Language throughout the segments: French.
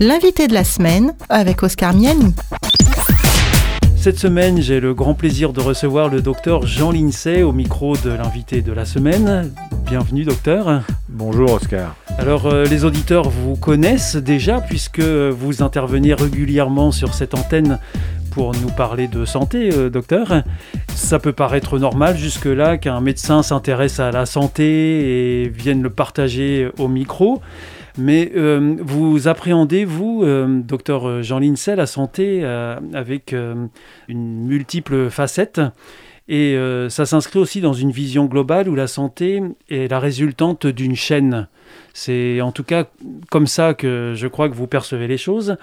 L'invité de la semaine avec Oscar Miani. Cette semaine, j'ai le grand plaisir de recevoir le docteur Jean Lincey au micro de l'invité de la semaine. Bienvenue docteur. Bonjour Oscar. Alors euh, les auditeurs vous connaissent déjà puisque vous intervenez régulièrement sur cette antenne pour nous parler de santé, euh, docteur. Ça peut paraître normal jusque-là qu'un médecin s'intéresse à la santé et vienne le partager au micro. Mais euh, vous appréhendez, vous, euh, docteur Jean Lincey, la santé avec une multiple facette? Et ça s'inscrit aussi dans une vision globale où la santé est la résultante d'une chaîne. C'est en tout cas comme ça que je crois que vous percevez les choses.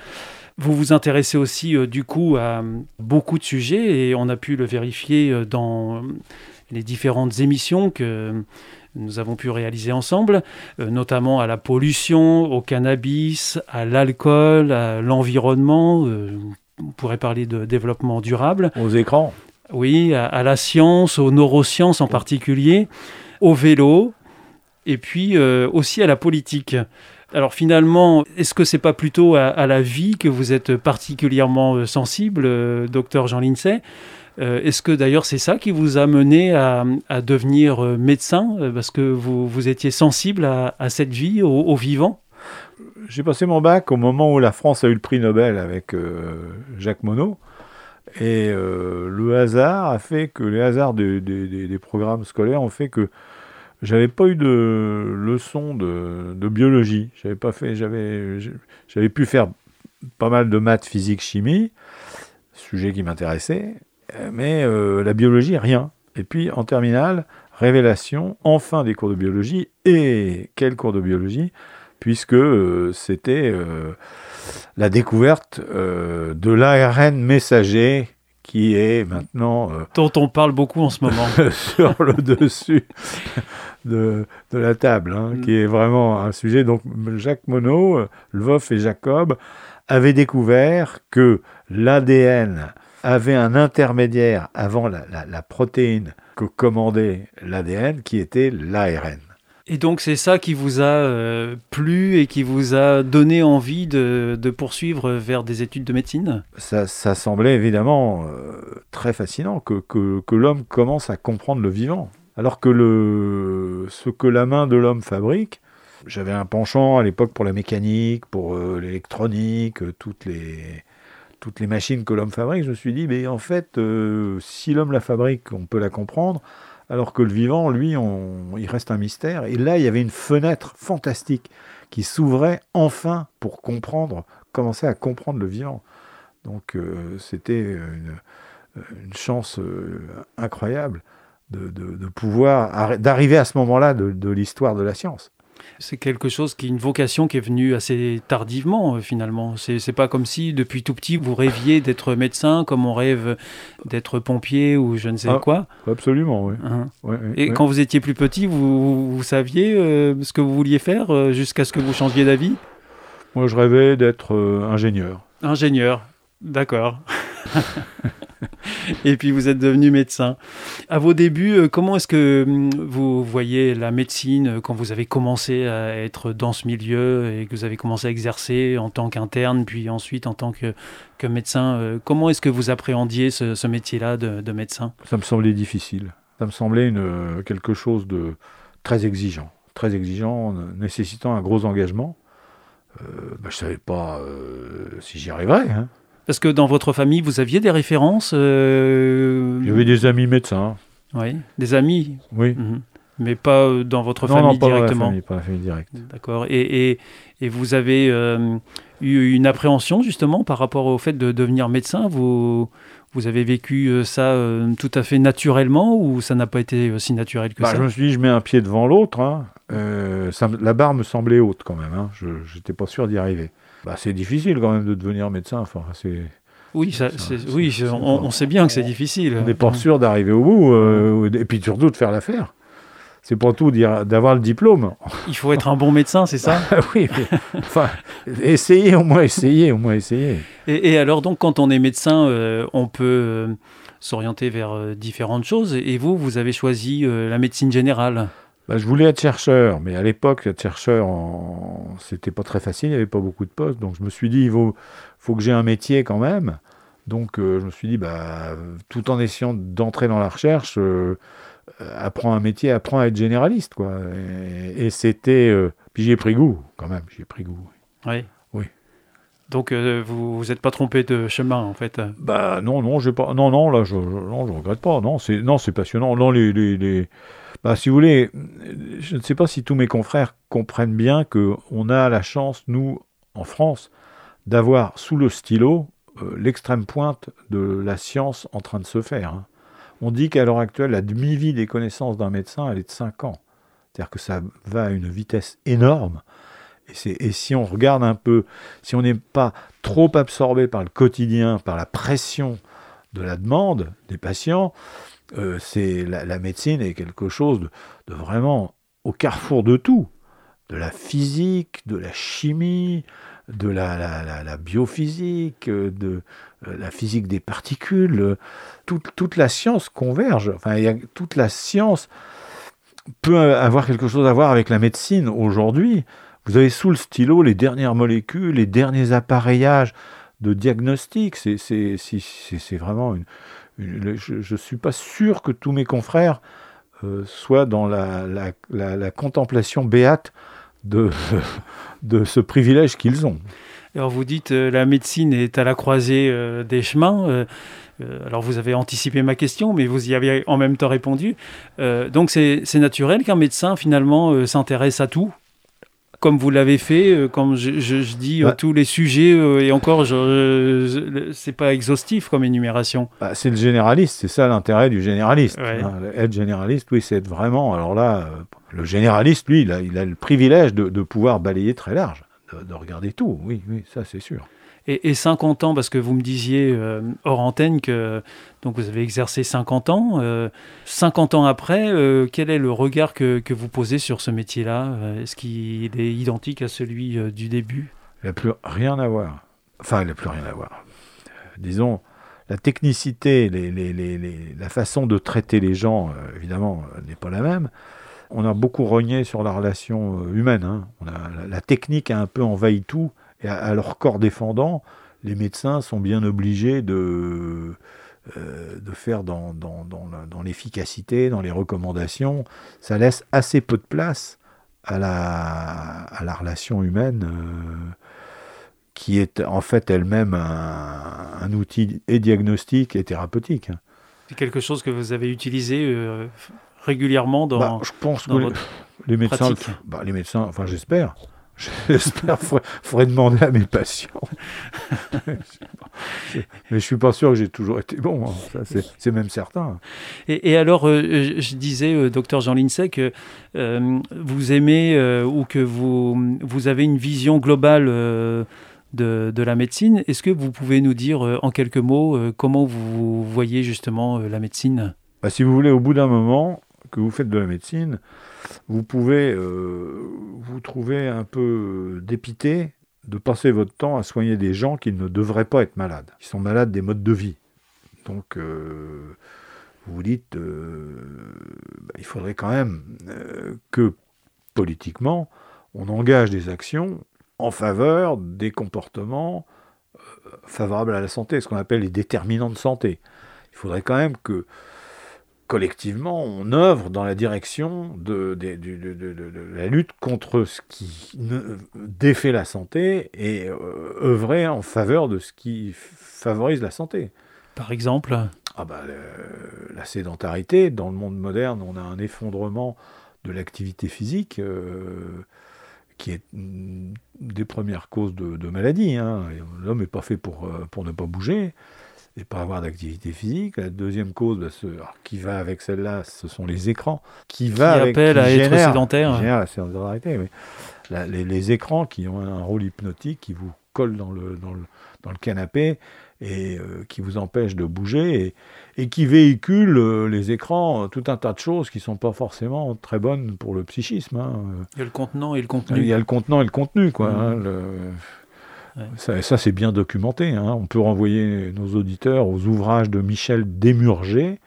Vous vous intéressez aussi euh, du coup à beaucoup de sujets et on a pu le vérifier euh, dans les différentes émissions que nous avons pu réaliser ensemble, euh, notamment à la pollution, au cannabis, à l'alcool, à l'environnement. on pourrait parler de développement durable. Aux écrans. Oui, à, la science, aux neurosciences en particulier, au vélo, et puis aussi à la politique. Alors finalement, est-ce que c'est pas plutôt à, la vie que vous êtes particulièrement euh, sensible, euh, docteur Jean Lincey? Euh, Est-ce que d'ailleurs c'est ça qui vous a mené à, devenir médecin parce que vous, vous étiez sensible à, cette vie, au, vivant? J'ai passé mon bac au moment où la France a eu le prix Nobel avec Jacques Monod. Et le hasard a fait que les hasards des programmes scolaires ont fait que j'avais pas eu de leçon de, biologie. J'avais pas fait, j'avais, j'avais pu faire pas mal de maths, physique, chimie, sujet qui m'intéressait, mais euh, la biologie, rien. Et puis en terminale, révélation, enfin des cours de biologie, et quel cours de biologie, puisque euh, c'était euh, la découverte de l'ARN messager qui est maintenant... dont on parle beaucoup en ce moment. sur le dessus de, la table, hein, mm. qui est vraiment un sujet. Donc Jacques Monod, Lvoff et Jacob avaient découvert que l'ADN avait un intermédiaire avant la, protéine que commandait l'ADN, qui était l'ARN. Et donc c'est ça qui vous a euh, plu et qui vous a donné envie de, poursuivre vers des études de médecine? Ça, semblait évidemment euh, très fascinant que, que l'homme commence à comprendre le vivant. Alors que le, ce que la main de l'homme fabrique, j'avais un penchant à l'époque pour la mécanique, pour euh, l'électronique, toutes les, toutes les machines que l'homme fabrique. Je me suis dit, mais en fait, euh, si l'homme la fabrique, on peut la comprendre, alors que le vivant, lui, on, il reste un mystère. Et là, il y avait une fenêtre fantastique qui s'ouvrait enfin pour comprendre, commencer à comprendre le vivant. Donc c'était une, chance incroyable de, pouvoir, d'arriver à ce moment-là de, l'histoire de la science. C'est quelque chose qui est une vocation qui est venue assez tardivement euh, finalement. C'est pas comme si depuis tout petit vous rêviez d'être médecin, comme on rêve d'être pompier ou je ne sais ah, quoi. Absolument, oui. Hein. Et quand vous étiez plus petit, vous, saviez euh, ce que vous vouliez faire euh, jusqu'à ce que vous changiez d'avis? Moi, je rêvais d'être ingénieur. Ingénieur, d'accord. et puis vous êtes devenu médecin. À vos débuts, euh, comment est-ce que hum, vous voyez la médecine euh, quand vous avez commencé à être dans ce milieu et que vous avez commencé à exercer en tant qu'interne, puis ensuite en tant que, médecin euh, Comment est-ce que vous appréhendiez ce, métier-là de, médecin? Ça me semblait difficile. Ça me semblait quelque chose de très exigeant, très exigeant, nécessitant un gros engagement. Bah, je ne savais pas si j'y arriverais. Hein. Parce que dans votre famille, vous aviez des références euh... J'avais des amis médecins. Oui, des amis Oui. Mhm. Mais pas euh, dans votre famille non, pas directement famille, pas la famille directe. D'accord. Et, et, et, vous avez euh, eu une appréhension justement par rapport au fait de devenir médecin? Vous, vous avez vécu euh, ça tout à fait naturellement ou ça n'a pas été aussi naturel que bah, ça? Je me suis dit, je mets un pied devant l'autre. Hein. la barre me semblait haute quand même. Hein. Je n'étais pas sûr d'y arriver. Bah, c'est difficile quand même de devenir médecin. Enfin, c'est. Oui, ça, oui on, sait bien que c'est difficile. On n'est pas sûr d'arriver au bout, euh, et puis surtout de faire l'affaire. C'est pas tout d'avoir le diplôme. Il faut être un bon médecin, c'est ça? Oui, enfin, essayer, au moins essayer, au moins essayer. Et, alors donc, quand on est médecin, euh, on peut euh, s'orienter vers différentes choses. Et vous, vous avez choisi la médecine générale? Bah, Je voulais être chercheur, mais à l'époque, être chercheur, en... c'était pas très facile, il n'y avait pas beaucoup de postes. Donc je me suis dit, il faut, faut que j'ai un métier quand même. Donc euh, je me suis dit, bah, tout en essayant d'entrer dans la recherche, euh, apprends un métier, apprends à être généraliste. Quoi. Et, c'était. Euh, puis j'y ai pris goût, quand même, j'y ai pris goût. Oui. Oui. Donc vous vous êtes pas trompé de chemin en fait. Bah non non j'ai pas non non là je, non je regrette pas non c'est non c'est passionnant non les, les, les... Bah, si vous voulez je ne sais pas si tous mes confrères comprennent bien que on a la chance nous en France d'avoir sous le stylo euh, l'extrême pointe de la science en train de se faire. Hein. On dit qu'à l'heure actuelle, la demi-vie des connaissances d'un médecin, elle est de 5 ans. C'est-à-dire que ça va à une vitesse énorme. Et, et, si on regarde un peu, si on n'est pas trop absorbé par le quotidien, par la pression de la demande des patients, euh, c'est la, médecine est quelque chose de, vraiment au carrefour de tout, de la physique, de la chimie, de la, biophysique, de euh, la physique des particules. Toute, la science converge. Enfin, y a, toute la science peut avoir quelque chose à voir avec la médecine aujourd'hui. Vous avez sous le stylo les dernières molécules, les derniers appareillages de diagnostic. C'est vraiment une. je ne suis pas sûr que tous mes confrères euh, soient dans la contemplation béate de, ce privilège qu'ils ont. Alors vous dites euh, la médecine est à la croisée euh, des chemins. Euh, alors vous avez anticipé ma question, mais vous y avez en même temps répondu. donc c'est naturel qu'un médecin finalement s'intéresse à tout? Comme vous l'avez fait, comme je, dis bah. tous les sujets, et encore, c'est pas exhaustif comme énumération. Bah, c'est le généraliste, c'est ça l'intérêt du généraliste. Hein. être généraliste, oui, c'est être vraiment. Alors là, le généraliste, lui, il a, il a le privilège de, de, pouvoir balayer très large, de, regarder tout, oui, oui, ça c'est sûr. Et, et, 50 ans, parce que vous me disiez euh, hors antenne que donc vous avez exercé 50 ans. 50 euh, ans après, euh, quel est le regard que, vous posez sur ce métier-là? Est-ce qu'il est identique à celui du début? Il n'a plus rien à voir. Enfin, il n'a plus rien à voir. disons, la technicité, la façon de traiter les gens, évidemment, n'est pas la même on a beaucoup rogné sur la relation humaine. Hein. la, technique a un peu envahi tout, et à, leur corps défendant, les médecins sont bien obligés de, euh, de faire dans, dans, dans l'efficacité, dans les recommandations. Ça laisse assez peu de place à la, à la relation humaine. Euh, qui est en fait elle-même un, outil et diagnostique et thérapeutique. C'est quelque chose que vous avez utilisé régulièrement dans, bah, je pense que les, médecins, bah, les médecins, enfin j'espère. J'espère, il faudrait, demander à mes patients. Mais je suis pas sûr que j'ai toujours été bon, hein. c'est même certain. Et, alors, euh, je disais, euh, docteur Jean Lincey, que euh, vous aimez ou que vous, vous avez une vision globale de, de, la médecine. Est-ce que vous pouvez nous dire en quelques mots comment vous voyez justement la médecine? Bah, Si vous voulez, au bout d'un moment, que vous faites de la médecine, vous pouvez euh, vous trouver un peu dépité de passer votre temps à soigner des gens qui ne devraient pas être malades, qui sont malades des modes de vie. Donc, euh, vous vous dites, euh, bah, il faudrait quand même que politiquement, on engage des actions en faveur des comportements favorables à la santé, ce qu'on appelle les déterminants de santé. Il faudrait quand même que collectivement, on œuvre dans la direction de, la lutte contre ce qui défait la santé et euh, œuvrer en faveur de ce qui favorise la santé. Par exemple ah bah, La sédentarité, dans le monde moderne, on a un effondrement de l'activité physique euh, qui est une des premières causes de, maladie. Hein. L'homme n'est pas fait pour, euh, pour ne pas bouger et pas avoir d'activité physique. La deuxième cause, bah, ce, qui va avec celle-là, ce sont les écrans. Qui, va avec, appelle à être sédentaire. la sédentarité, les, écrans qui ont un rôle hypnotique, qui vous collent dans le, dans le, dans le canapé et euh, qui vous empêchent de bouger et, et qui véhiculent euh, les écrans tout un tas de choses qui ne sont pas forcément très bonnes pour le psychisme. Hein. Il y a le contenant et le contenu. Il y a le contenant et le contenu, quoi. Mmh. Hein, le, ça, c'est bien documenté. Hein. On peut renvoyer nos auditeurs aux ouvrages de Michel Desmurger,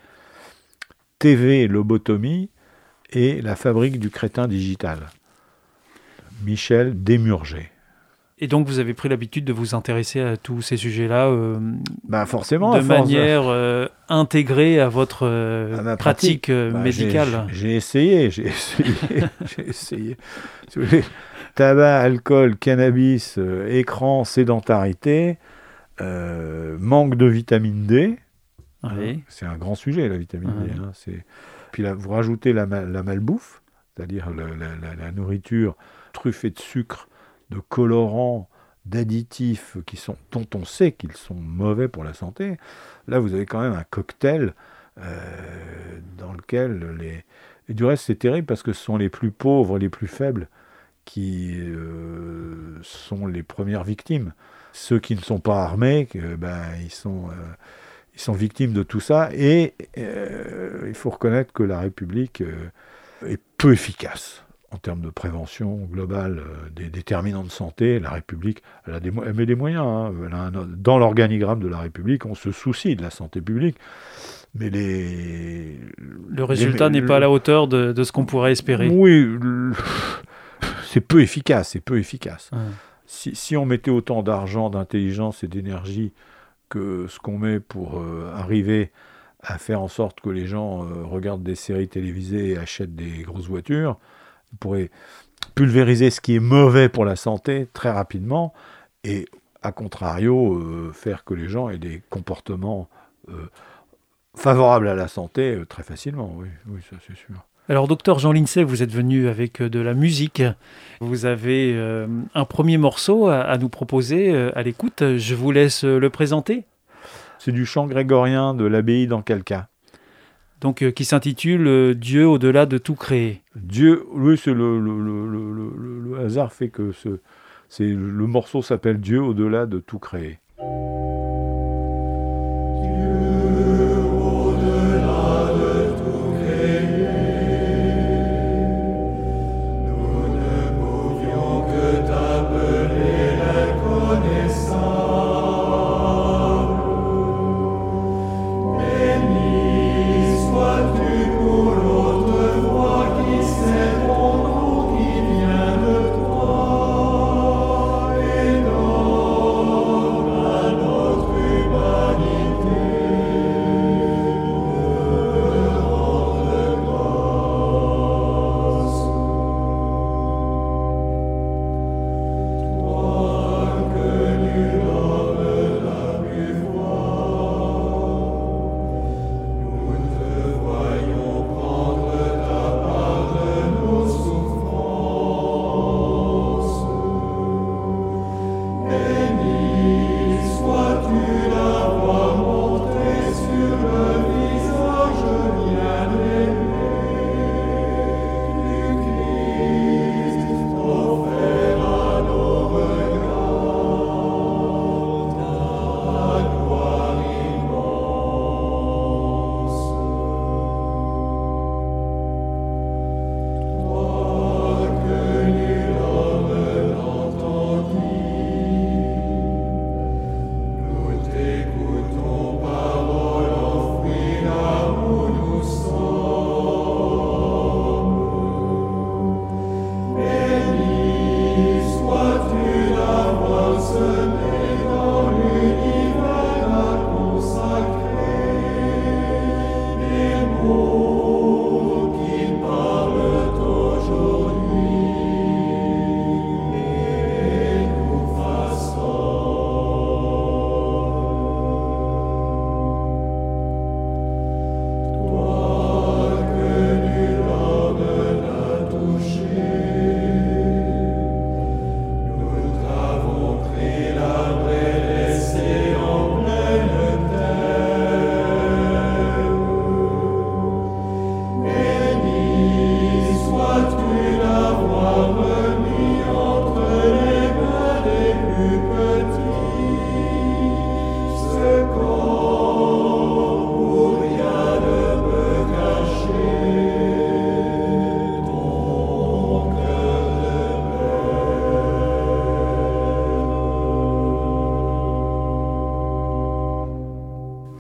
TV lobotomie et La fabrique du crétin digital. Michel Desmurger. Et donc, vous avez pris l'habitude de vous intéresser à tous ces sujets-là euh, bah forcément, de manière euh, intégrée à votre euh, à ma pratique, Bah, médicale. J'ai essayé, j'ai essayé, j'ai essayé. Tabac, alcool, cannabis, euh, écran, sédentarité, euh, manque de vitamine D. Oui. C'est un grand sujet, la vitamine D. Hein, c'est- Puis là, vous rajoutez la, ma- la malbouffe, c'est-à-dire la, la- la- la nourriture truffée de sucre, de colorants, d'additifs qui sont, dont on sait qu'ils sont mauvais pour la santé. Là, vous avez quand même un cocktail euh, dans lequel les... Et du reste, c'est terrible parce que ce sont les plus pauvres, les plus faibles qui euh, sont les premières victimes. Ceux qui ne sont pas armés, que, ben, ils sont... euh, ils sont victimes de tout ça et euh, il faut reconnaître que la République est peu efficace en termes de prévention globale des déterminants de santé. La République, elle, a des, mo- elle met des moyens. hein. Un- dans l'organigramme de la République, on se soucie de la santé publique, mais les... Le résultat n'est pas à la hauteur de, de ce qu'on pourrait espérer. Oui, le- c'est peu efficace, c'est peu efficace. Ouais. Si, si on mettait autant d'argent, d'intelligence et d'énergie que ce qu'on met pour euh, arriver à faire en sorte que les gens euh, regardent des séries télévisées et achètent des grosses voitures, on pourrait pulvériser ce qui est mauvais pour la santé très rapidement et, à contrario, euh, faire que les gens aient des comportements favorables à la santé très facilement. Oui, oui ça c'est sûr. Alors, docteur Jean Lincey, vous êtes venu avec euh, de la musique. Vous avez euh, un premier morceau à, à nous proposer euh, à l'écoute. Je vous laisse le présenter. C'est du chant grégorien de l'abbaye d'Ancalca. Donc, euh, qui s'intitule Dieu au-delà de tout créé. Dieu, oui, c'est le, le, le, le- le- le hasard fait que ce, c'est, le morceau s'appelle Dieu au-delà de tout créé.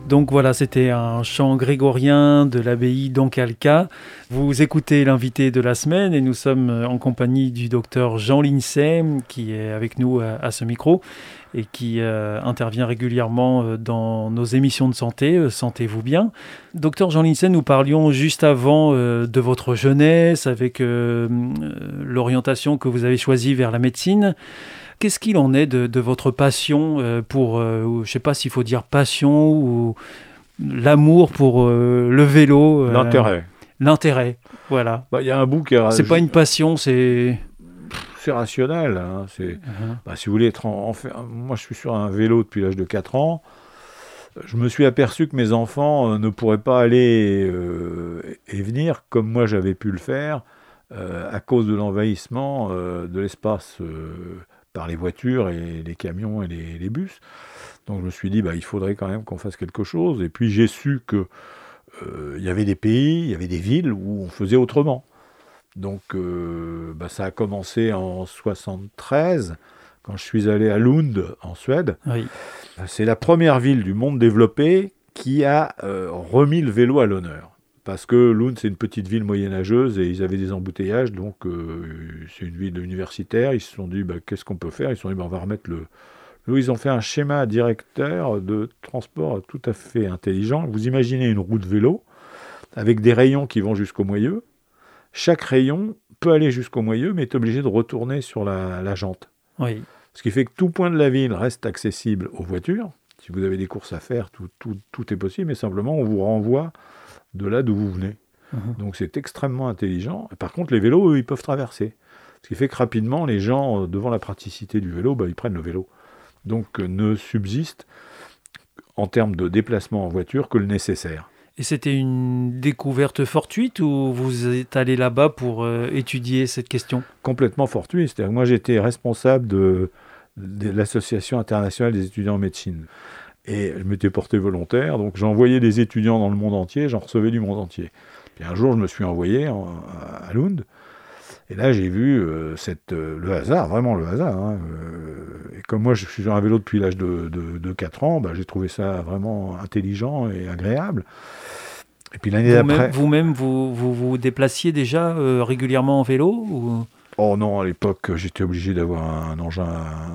Donc voilà, c'était un chant grégorien de l'abbaye d'Ancalca. Vous écoutez l'invité de la semaine et nous sommes en compagnie du docteur Jean Lincey qui est avec nous à, ce micro et qui euh, intervient régulièrement euh, dans nos émissions de santé, euh, Sentez-vous bien. Docteur Jean Lincey, nous parlions juste avant de votre jeunesse avec l'orientation que vous avez choisie vers la médecine. Qu'est-ce qu'il en est de, votre passion euh, pour, euh, je ne sais pas s'il faut dire passion ou l'amour pour euh, le vélo L'intérêt. L'intérêt, voilà. Bah, il y a un bout qui est... C'est pas une passion, c'est... C'est rationnel. Hein, c'est... Uh-huh. Bah, si vous voulez être en... Moi, je suis sur un vélo depuis l'âge de 4 ans. Je me suis aperçu que mes enfants ne pourraient pas aller et venir comme moi j'avais pu le faire à cause de l'envahissement de l'espace par les voitures et les camions et les, bus. Donc je me suis dit, bah, il faudrait quand même qu'on fasse quelque chose. Et puis j'ai su que euh, il y avait des pays, il y avait des villes où on faisait autrement. Donc euh, bah, ça a commencé en 73, quand je suis allé à Lund, en Suède. C'est la première ville du monde développé qui a euh, remis le vélo à l'honneur parce que Lund, c'est une petite ville moyenâgeuse et ils avaient des embouteillages, donc euh, c'est une ville universitaire. Ils se sont dit, bah, qu'est-ce qu'on peut faire? Ils se sont dit, bah, on va remettre le. Ils ont fait un schéma directeur de transport tout à fait intelligent. Vous imaginez une roue de vélo avec des rayons qui vont jusqu'au moyeu. Chaque rayon peut aller jusqu'au moyeu, mais est obligé de retourner sur la, jante. Oui. Ce qui fait que tout point de la ville reste accessible aux voitures. Si vous avez des courses à faire, tout, tout, tout est possible, mais simplement on vous renvoie de là d'où vous venez. Mhm. Donc c'est extrêmement intelligent. Par contre, les vélos, eux, ils peuvent traverser. Ce qui fait que rapidement, les gens, euh, devant la praticité du vélo, bah, ils prennent le vélo. Donc euh, ne subsiste en termes de déplacement en voiture que le nécessaire. Et c'était une découverte fortuite ou vous êtes allé là-bas pour euh, étudier cette question? Complètement fortuite. C'est-à-dire que moi j'étais responsable de, de l'Association internationale des étudiants en médecine. Et je m'étais porté volontaire, donc j'envoyais des étudiants dans le monde entier, j'en recevais du monde entier. Puis un jour, je me suis envoyé à Lund, et là, j'ai vu euh, cette, euh, le hasard, vraiment le hasard. Hein, euh, et comme moi, je suis sur un vélo depuis l'âge de, de, 4 ans, bah, j'ai trouvé ça vraiment intelligent et agréable. Et puis l'année d'après. Vous-même, vous, vous, vous déplaciez déjà régulièrement en vélo ou... Oh non, à l'époque, j'étais obligé d'avoir un engin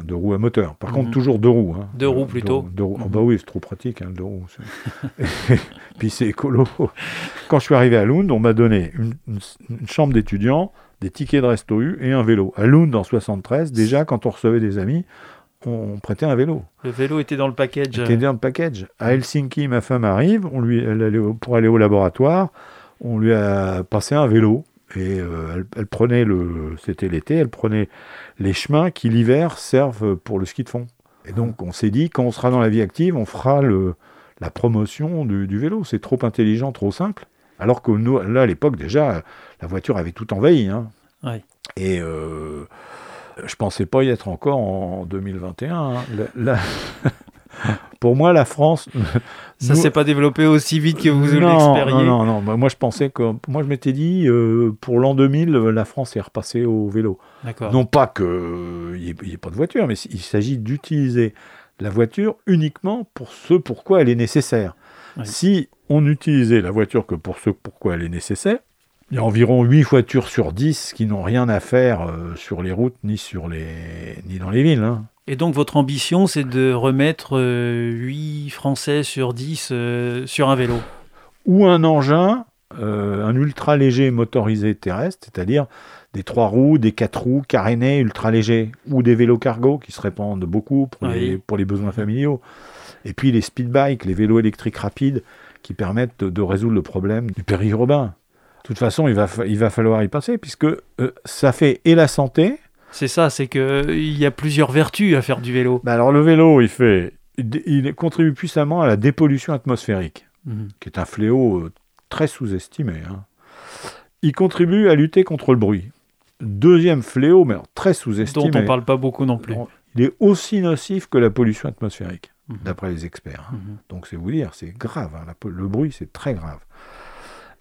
de roues à moteur. Par contre, mhm. toujours deux roues. Hein. Deux roues plutôt deux, roues. Oh, bah oui, c'est trop pratique, hein, deux roues. Puis c'est écolo. Quand je suis arrivé à Lund, on m'a donné une, chambre d'étudiant, des tickets de resto U et un vélo. À Lund, en 73, déjà, quand on recevait des amis, on prêtait un vélo. Le vélo était dans le package. Était dans le package. À Helsinki, ma femme arrive, on lui, elle allait, pour aller au laboratoire, on lui a passé un vélo. Et euh, elle, prenait le, c'était l'été, elle prenait les chemins qui l'hiver servent pour le ski de fond. Et donc on s'est dit, quand on sera dans la vie active, on fera le, la promotion du, vélo. C'est trop intelligent, trop simple. Alors que nous, là, à l'époque, déjà, la voiture avait tout envahi. Hein. Et euh, je pensais pas y être encore en 2021. Hein. Là, Pour moi, la France. Ça ne s'est pas développé aussi vite que vous l'expériez Non, non, non. Moi, je pensais que. Moi, je m'étais dit, euh, pour l'an 2000, la France est repassée au vélo. Non pas qu'il n'y ait, pas de voiture, mais il s'agit d'utiliser la voiture uniquement pour ce pourquoi elle est nécessaire. Si on utilisait la voiture que pour ce pourquoi elle est nécessaire, il y a environ 8 voitures sur 10 qui n'ont rien à faire euh, sur les routes ni, sur les, ni dans les villes. Hein. Et donc votre ambition, c'est de remettre 8 euh, Français sur 10 euh, sur un vélo Ou un engin, euh, un ultra léger motorisé terrestre, c'est-à-dire des 3 roues, des 4 roues carénés ultra légers, ou des vélos cargo qui se répandent beaucoup pour, les, pour les besoins familiaux. Et puis les speed bikes, les vélos électriques rapides qui permettent de, résoudre le problème du périurbain. De toute façon, il va, il va falloir y passer puisque ça fait et la santé, c'est ça, c'est qu'il y a plusieurs vertus à faire du vélo. Bah alors le vélo, il fait, il, contribue puissamment à la dépollution atmosphérique, mhm. qui est un fléau euh, très sous-estimé. Hein. Il contribue à lutter contre le bruit. Deuxième fléau, mais très sous-estimé. Dont on ne parle pas beaucoup non plus. Il est aussi nocif que la pollution atmosphérique, mhm. d'après les experts. Hein. Mhm. Donc c'est vous dire, c'est grave. Hein. le bruit, c'est très grave.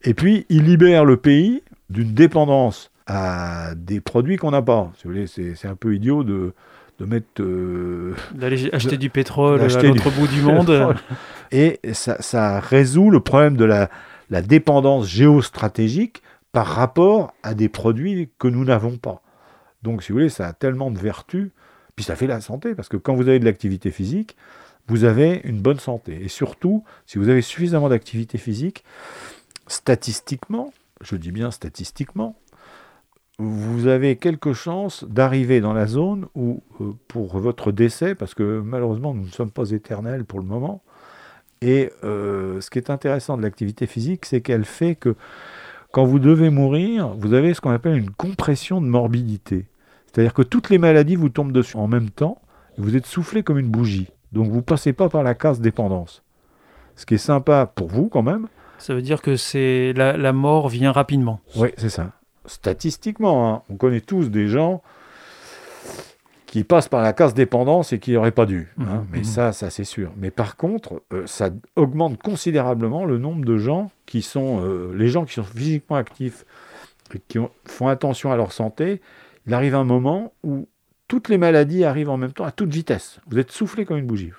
Et puis, il libère le pays d'une dépendance à des produits qu'on n'a pas. c'est un peu idiot de, de mettre... euh, D'aller acheter du pétrole à l'autre du bout du monde. et ça, ça résout le problème de la, la dépendance géostratégique par rapport à des produits que nous n'avons pas. Donc, si vous voulez, ça a tellement de vertus, puis ça fait la santé, parce que quand vous avez de l'activité physique, vous avez une bonne santé. Et surtout, si vous avez suffisamment d'activité physique, statistiquement, je dis bien statistiquement, vous avez quelques chances d'arriver dans la zone où, euh, pour votre décès, parce que malheureusement nous ne sommes pas éternels pour le moment, et euh, ce qui est intéressant de l'activité physique, c'est qu'elle fait que quand vous devez mourir, vous avez ce qu'on appelle une compression de morbidité. C'est-à-dire que toutes les maladies vous tombent dessus en même temps, et vous êtes soufflé comme une bougie. Donc vous ne passez pas par la case dépendance. Ce qui est sympa pour vous quand même, Ça veut dire que c'est la, la mort vient rapidement. Oui, c'est ça. Statistiquement, hein, on connaît tous des gens qui passent par la case dépendance et qui n'auraient pas dû. hein. Mhm, Mais mhm. ça, ça c'est sûr. Mais par contre, euh, ça augmente considérablement le nombre de gens qui sont, euh, les gens qui sont physiquement actifs et qui ont- font attention à leur santé. Il arrive un moment où toutes les maladies arrivent en même temps à toute vitesse. Vous êtes soufflé comme une bougie.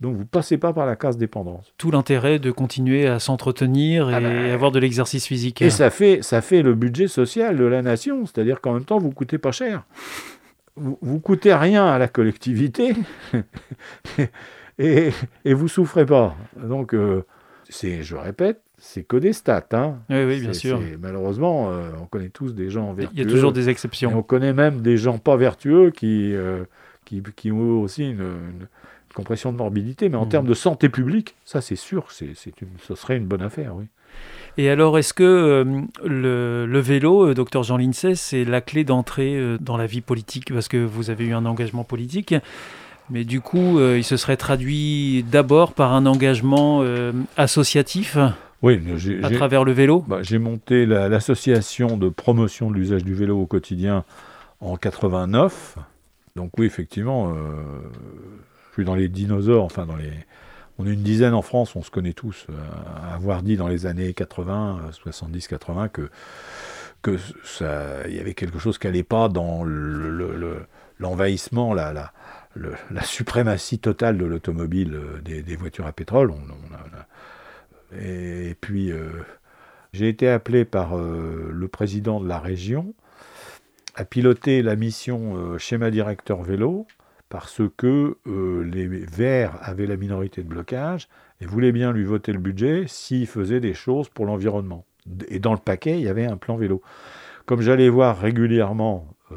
Donc vous passez pas par la case dépendance. Tout l'intérêt de continuer à s'entretenir et Ah bah, avoir de l'exercice physique. Et ça fait, ça fait le budget social de la nation, c'est-à-dire qu'en même temps, vous coûtez pas cher. Vous, vous coûtez rien à la collectivité et, et vous souffrez pas. Donc, euh, c'est, je répète, c'est que des stats. hein. Oui, oui, bien sûr. malheureusement, euh, on connaît tous des gens vertueux. Il y a toujours des et exceptions. on connaît même des gens pas vertueux qui, euh, qui, qui ont aussi une, une compression de morbidité. Mais en Mhm. termes de santé publique, ça c'est sûr, c'est, c'est une, ce serait une bonne affaire, oui. Et alors, est-ce que euh, le, le vélo, euh, docteur Jean Lincey, c'est la clé d'entrée euh, dans la vie politique? Parce que vous avez eu un engagement politique, mais du coup, euh, il se serait traduit d'abord par un engagement associatif? Oui, j'ai, à j'ai- travers le vélo? Bah, j'ai monté la- l'association de promotion de l'usage du vélo au quotidien en 89. Donc oui, effectivement, je suis dans les dinosaures, enfin dans les... On est une dizaine en France, on se connaît tous, euh, à avoir dit dans les années 80, euh, 70-80 que ça, il y avait quelque chose qui n'allait pas dans le- le- le- l'envahissement, la, suprématie totale de l'automobile, euh, des, voitures à pétrole. Et, puis, euh, j'ai été appelé par le président de la région à piloter la mission schéma directeur vélo parce que euh, les Verts avaient la minorité de blocage et voulaient bien lui voter le budget s'il faisait des choses pour l'environnement. Et dans le paquet, il y avait un plan vélo. Comme j'allais voir régulièrement euh,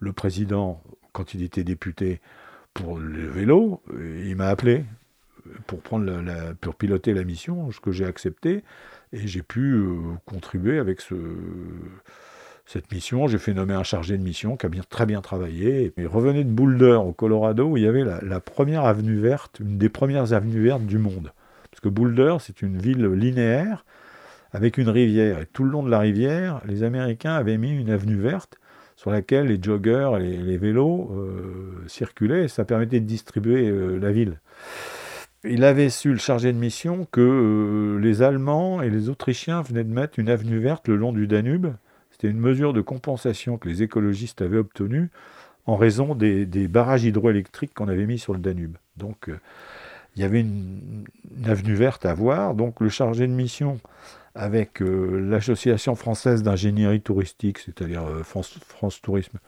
le président quand il était député pour le vélo, euh, il m'a appelé pour, la- piloter la mission, ce que j'ai accepté, et j'ai pu contribuer avec ce, cette mission. J'ai fait nommer un chargé de mission qui a bien, très bien travaillé. Et revenait de Boulder, au Colorado, où il y avait la, première avenue verte, une des premières avenues vertes du monde. Parce que Boulder, c'est une ville linéaire avec une rivière. Et tout le long de la rivière, les Américains avaient mis une avenue verte sur laquelle les joggers et les, les vélos euh, circulaient. Et ça permettait de distribuer euh, la ville. Il avait su, le chargé de mission, que euh, les Allemands et les Autrichiens venaient de mettre une avenue verte le long du Danube. C'était une mesure de compensation que les écologistes avaient obtenue en raison des, barrages hydroélectriques qu'on avait mis sur le Danube. Donc, euh, il y avait une, avenue verte à voir. Donc, le chargé de mission, avec euh, l'Association française d'ingénierie touristique, c'est-à-dire euh, France, Tourisme,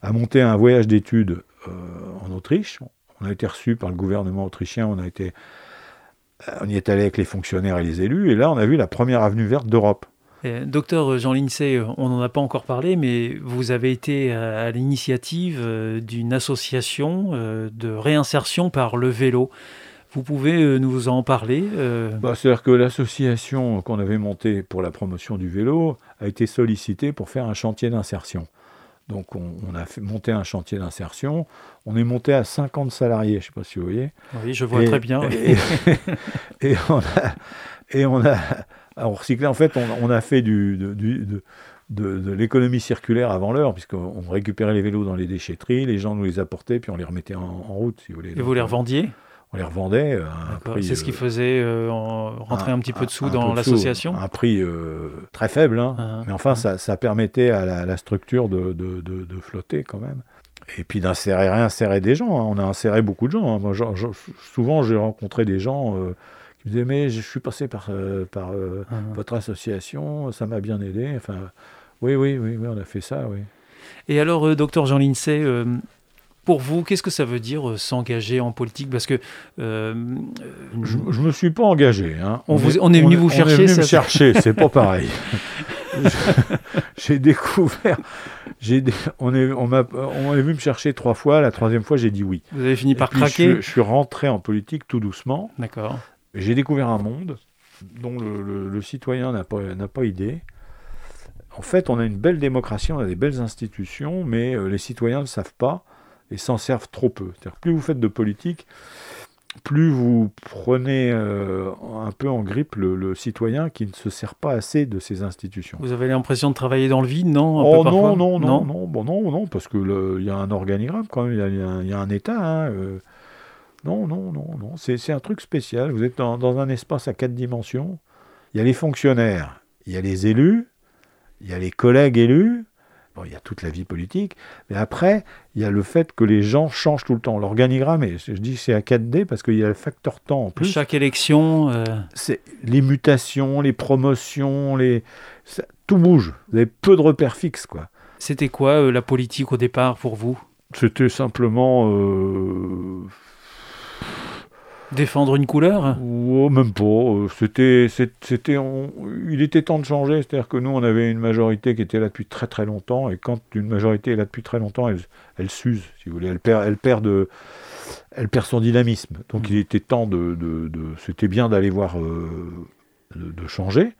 a monté un voyage d'études en Autriche. On a été reçu par le gouvernement autrichien, on y est allé avec les fonctionnaires et les élus, et là on a vu la première avenue verte d'Europe. Et, docteur Jean Lincey, on n'en a pas encore parlé, mais vous avez été à, à l'initiative euh, d'une association euh, de réinsertion par le vélo. Vous pouvez euh, nous en parler euh, Bah, C'est-à-dire que l'association qu'on avait montée pour la promotion du vélo a été sollicitée pour faire un chantier d'insertion. Donc on, on a fait, monté un chantier d'insertion. On est monté à 50 salariés, je ne sais pas si vous voyez. Oui, je vois Et- très bien. Et, et on a, et on a on recyclé, en fait, on, on a fait du, de, du- de, de- de l'économie circulaire avant l'heure, puisqu'on récupérait les vélos dans les déchetteries, les gens nous les apportaient, puis on les remettait en, en route, si vous voulez. Et vous les revendiez? On les revendait à. C'est ce qui euh, faisait euh, en- rentrer un, petit peu de sous un dans l'association? Un prix euh, très faible, hein. Ah, mais enfin, ça, ça permettait à la, la structure de, de- de- de flotter quand même. Et puis d'insérer, réinsérer des gens. hein. On a inséré beaucoup de gens. hein. Moi, souvent, j'ai rencontré des gens euh, qui me Mais je suis passé par, euh, par euh, ah. votre association, ça m'a bien aidé. Enfin, oui, oui, oui, oui, on a fait ça, oui. Et alors, euh, docteur Jean Lincey, pour vous, qu'est-ce que ça veut dire s'engager en politique? Parce que Je, je me suis pas engagé. hein. On vous- on est venu vous chercher, On est venu ça- me chercher, c'est pas pareil. J'ai découvert. j'ai on, est, on, m'a- on est venu me chercher trois fois. La troisième fois, j'ai dit oui. vous avez fini par craquer? je suis rentré en politique tout doucement. D'accord. J'ai découvert un monde dont le, le- le citoyen n'a pas, n'a pas idée. En fait, on a une belle démocratie, on a des belles institutions, mais euh, les citoyens ne le savent pas et s'en servent trop peu. C'est-à-dire, plus vous faites de politique, plus vous prenez euh, un peu en grippe le, le citoyen qui ne se sert pas assez de ces institutions. Vous avez l'impression de travailler dans le vide, non un Oh non, non, non, non, bon, non, non, parce que le- il y a un organigramme quand même, il y a, il y a un- il y a un État. hein, euh. Non, non, non, non, c'est c'est un truc spécial. Vous êtes dans, dans un espace à quatre dimensions. Il y a les fonctionnaires, il y a les élus, il y a les collègues élus. Bon, il y a toute la vie politique, mais après, il y a le fait que les gens changent tout le temps. L'organigramme, je dis que c'est à 4D parce qu'il y a le facteur temps en plus Chaque élection, euh, c'est les mutations, les promotions, les ça- tout bouge. Vous avez peu de repères fixes, quoi. c'était quoi euh, la politique au départ pour vous? C'était simplement, euh... Défendre une couleur oh, même pas. euh, C'était, c'était, on- il était temps de changer. C'est-à-dire que nous, on avait une majorité qui était là depuis très très longtemps, et quand une majorité est là depuis très longtemps, elle, elle s'use, si vous voulez. Elle perd, elle perd de, elle perd son dynamisme. Donc, Mm. il était temps de, de- de- c'était bien d'aller voir, euh, de, de changer.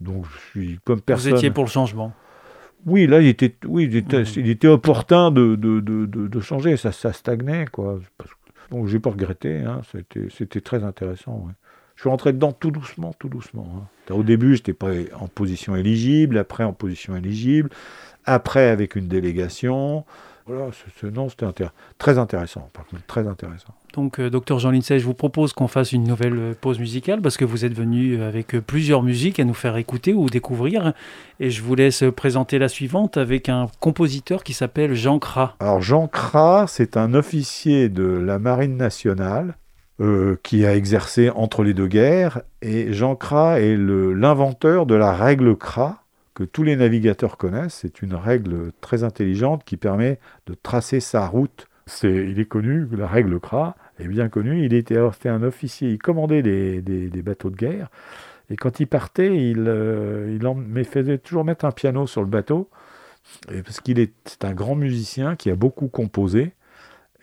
Donc, je suis comme personne. Vous étiez pour le changement. Oui, là, il était, oui, il était, Mhm. il était opportun de, de, de, changer. Ça, ça stagnait, quoi. Parce que- Donc, j'ai pas regretté. Hein. C'était, très intéressant. Je suis rentré dedans tout doucement, tout doucement. hein. Au début, j'étais pas en position éligible. Après, en position éligible. Après, avec une délégation. Voilà, c'est- non, c'était intér- très intéressant. Par contre, très intéressant. Donc, euh, docteur Jean Lincey, je vous propose qu'on fasse une nouvelle euh, pause musicale parce que vous êtes venu euh, avec plusieurs musiques à nous faire écouter ou découvrir. Et je vous laisse présenter la suivante avec un compositeur qui s'appelle Jean Cras. Alors Jean Cras, c'est un officier de la Marine nationale euh, qui a exercé entre les deux guerres. Et Jean Cras est l'inventeur de la règle Cras que tous les navigateurs connaissent. C'est une règle très intelligente qui permet de tracer sa route. C'est, il est connu, la règle Cras est bien connue. Il était un officier, il commandait des, des- bateaux de guerre. Et quand il partait, il, euh, il en, faisait toujours mettre un piano sur le bateau. Parce qu'il est, un grand musicien qui a beaucoup composé.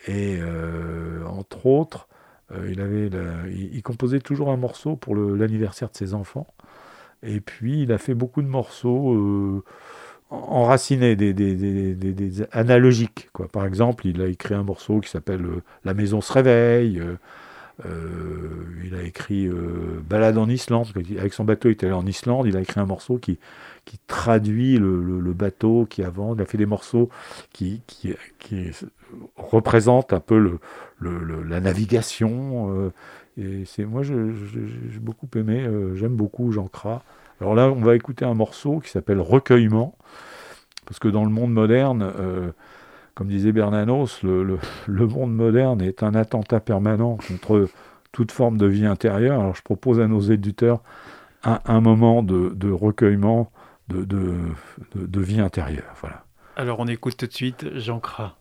Et euh, entre autres, euh, il, avait il, composait toujours un morceau pour l'anniversaire de ses enfants. Et puis, il a fait beaucoup de morceaux euh, en- enracinés, des, des, des- des- analogiques. Quoi. Par exemple, il a écrit un morceau qui s'appelle euh, La maison se réveille. euh, il a écrit Balade en Islande. Avec son bateau, il était allé en Islande. Il a écrit un morceau qui, qui traduit le, le- bateau qui avant. Il a fait des morceaux qui, qui, représentent un peu le, la navigation. Et c'est moi, j'ai beaucoup aimé. euh, J'aime beaucoup Jean Cras. Alors là, on va écouter un morceau qui s'appelle Recueillement, parce que dans le monde moderne, euh, comme disait Bernanos, le, le- monde moderne est un attentat permanent contre toute forme de vie intérieure. Alors je propose à nos éditeurs un, moment de, de recueillement de- de vie intérieure. Voilà. Alors, on écoute tout de suite Jean Cras.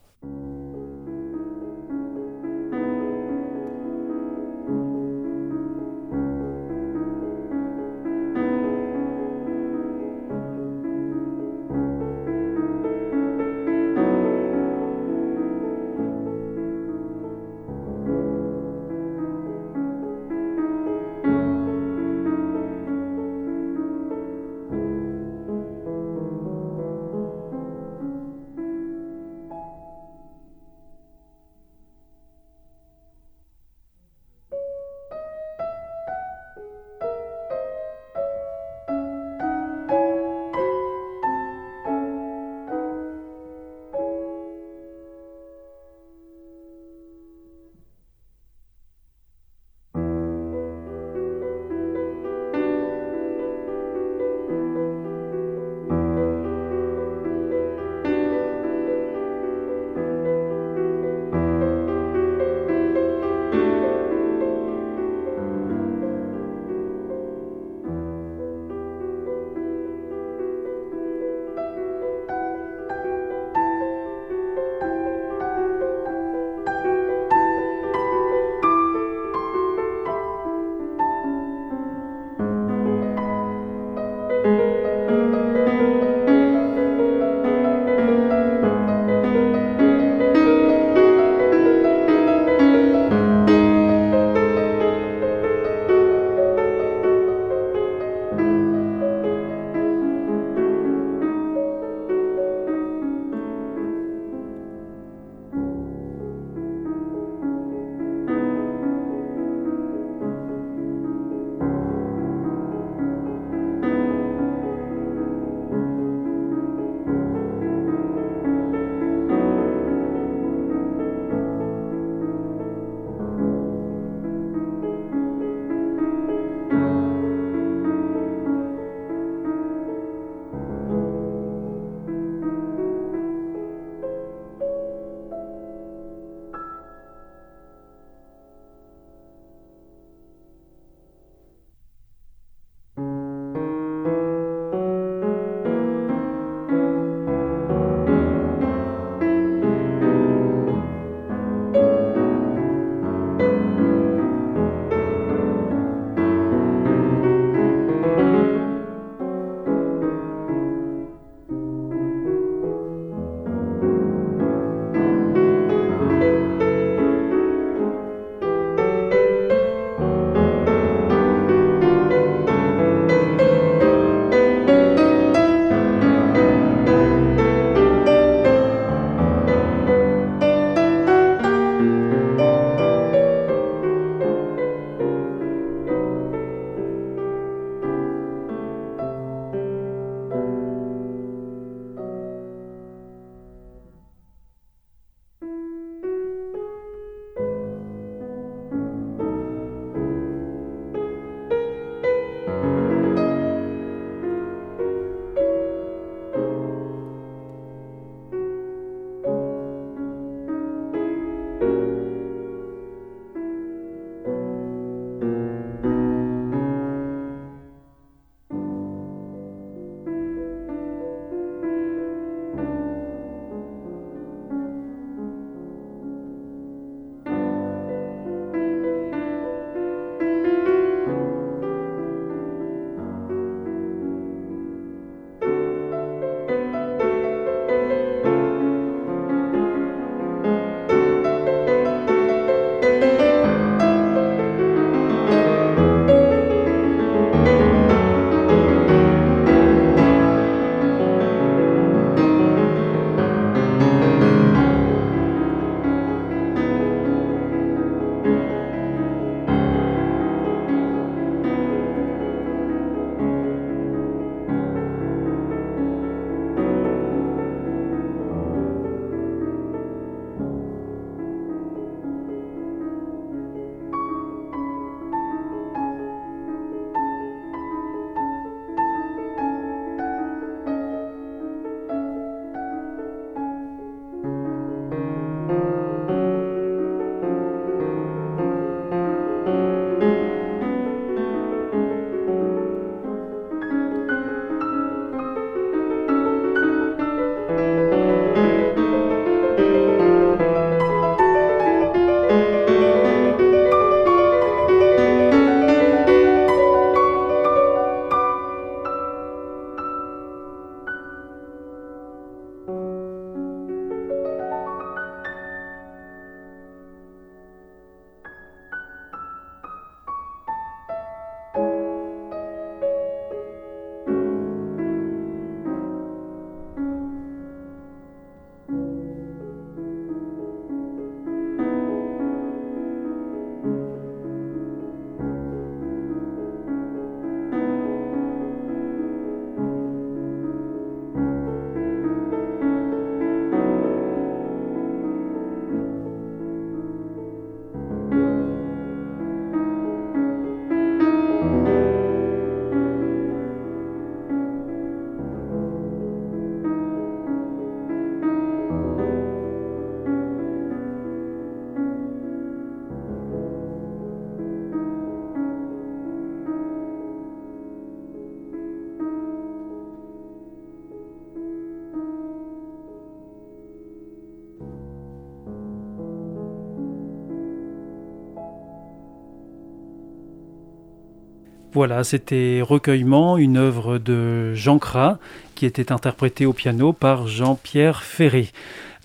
Voilà, c'était Recueillement, une œuvre de Jean Cras qui était interprétée au piano par Jean-Pierre Ferré.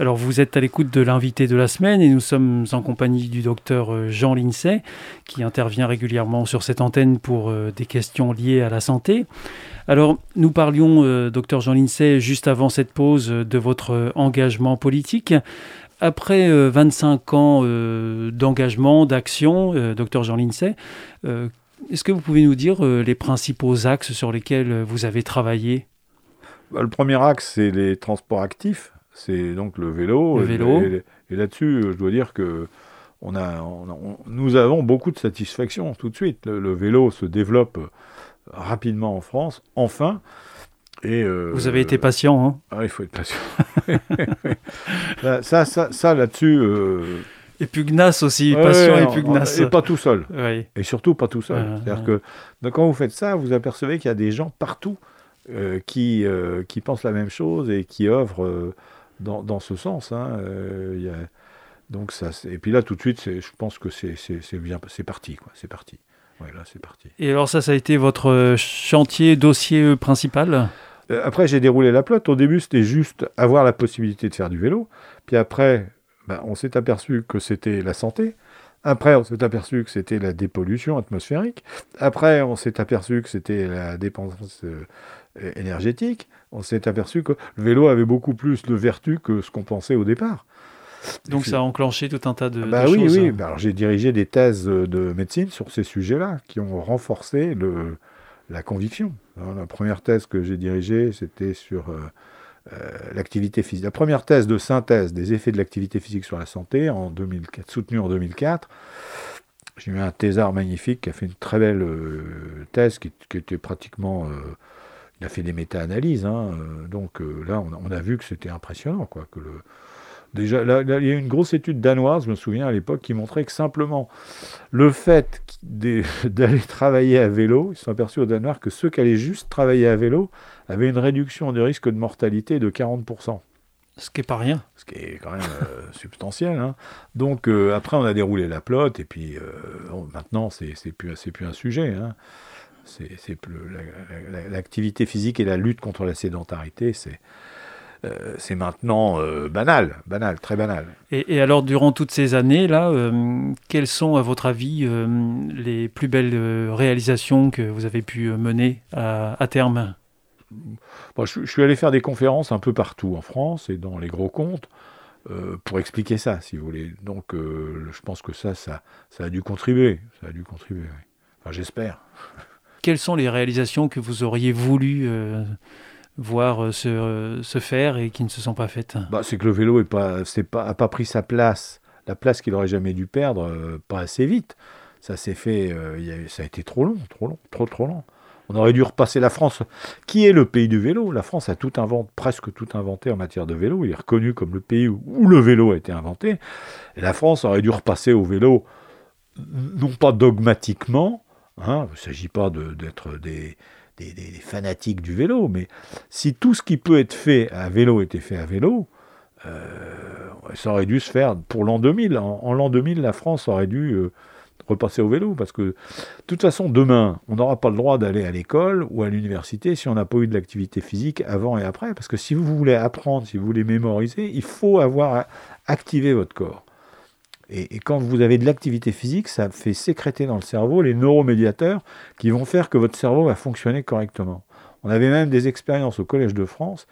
Alors vous êtes à l'écoute de l'invité de la semaine et nous sommes en compagnie du docteur euh, Jean Lincey qui intervient régulièrement sur cette antenne pour euh, des questions liées à la santé. Alors nous parlions, euh, docteur Jean Lincey, juste avant cette pause de votre engagement politique. Après 25 ans d'engagement, d'action, docteur Jean Lincey, est-ce que vous pouvez nous dire euh, les principaux axes sur lesquels euh, vous avez travaillé? Bah, Le premier axe, c'est les transports actifs, c'est donc le vélo. Le vélo. Et, là-dessus, je dois dire que on a, nous avons beaucoup de satisfaction tout de suite. Le, vélo se développe rapidement en France, enfin. Et euh, Vous avez été patient, hein? Ah, Il faut être patient. ça, ça, ça là-dessus, et pugnace aussi, passion et pugnace. Et pas tout seul. Et surtout pas tout seul. C'est-à-dire que quand vous faites ça, vous apercevez qu'il y a des gens partout euh, qui, euh, qui pensent la même chose et qui œuvrent euh, dans, dans, ce sens. Hein. Y a... Donc ça, et puis là, tout de suite, je pense que c'est bien, c'est parti, quoi. C'est parti. Ouais, là, c'est parti. Et alors ça, ça a été votre chantier, dossier principal? Après, j'ai déroulé la plotte. Au début, c'était juste avoir la possibilité de faire du vélo. Puis après, ben, on s'est aperçu que c'était la santé. Après, on s'est aperçu que c'était la dépollution atmosphérique. Après, on s'est aperçu que c'était la dépendance euh, énergétique. On s'est aperçu que le vélo avait beaucoup plus de vertus que ce qu'on pensait au départ. Donc ça a enclenché tout un tas de, bah oui, choses. Oui, oui. Bah, j'ai dirigé des thèses de médecine sur ces sujets-là qui ont renforcé le, la conviction. la première thèse que j'ai dirigée, c'était sur euh, euh, l'activité physique. La première thèse de synthèse des effets de l'activité physique sur la santé, en 2004, soutenue en 2004, j'ai eu un thésard magnifique qui a fait une très belle euh, thèse qui, était pratiquement. Euh, il a fait des méta-analyses. Hein, donc là, on, a vu que c'était impressionnant. Quoi, que le, déjà, là, il y a eu une grosse étude danoise, je me souviens à l'époque, qui montrait que simplement le fait d'aller travailler à vélo, ils se sont aperçus au Danemark que ceux qui allaient juste travailler à vélo avait une réduction du risque de mortalité de 40%. Ce qui n'est pas rien. Ce qui est quand même euh, substantiel. Hein. Donc euh, après, on a déroulé la plotte, et puis euh, maintenant, c'est plus, plus un sujet. Hein. C'est l'activité physique et la lutte contre la sédentarité, c'est c'est maintenant banal, banal, très banal. Et, alors, durant toutes ces années-là, quelles sont, à votre avis, les plus belles réalisations que vous avez pu mener à, à terme? Je, suis allé faire des conférences un peu partout en France et dans les gros comptes euh, pour expliquer ça, si vous voulez. Donc, euh, je pense que ça, ça, ça a dû contribuer. Ça a dû contribuer. Enfin, j'espère. Quelles sont les réalisations que vous auriez voulu euh, voir se, se, faire et qui ne se sont pas faites bah, C'est que le vélo n'a pas, pris sa place, la place qu'il aurait jamais dû perdre, pas assez vite. Ça s'est fait, ça a été trop long, trop long, trop trop long. On aurait dû repasser la France, qui est le pays du vélo? La France a tout inventé, presque tout inventé en matière de vélo. Il est reconnu comme le pays où le vélo a été inventé. La France aurait dû repasser au vélo, non pas dogmatiquement, hein, il ne s'agit pas d'être des, fanatiques du vélo, mais si tout ce qui peut être fait à vélo était fait à vélo, euh, ça aurait dû se faire pour l'an 2000. En, l'an 2000, la France aurait dû... Euh, repasser au vélo, parce que de toute façon, demain, on n'aura pas le droit d'aller à l'école ou à l'université si on n'a pas eu de l'activité physique avant et après, parce que si vous voulez apprendre, si vous voulez mémoriser, il faut avoir activé votre corps. Et, quand vous avez de l'activité physique, ça fait sécréter dans le cerveau les neuromédiateurs qui vont faire que votre cerveau va fonctionner correctement. On avait même des expériences au Collège de France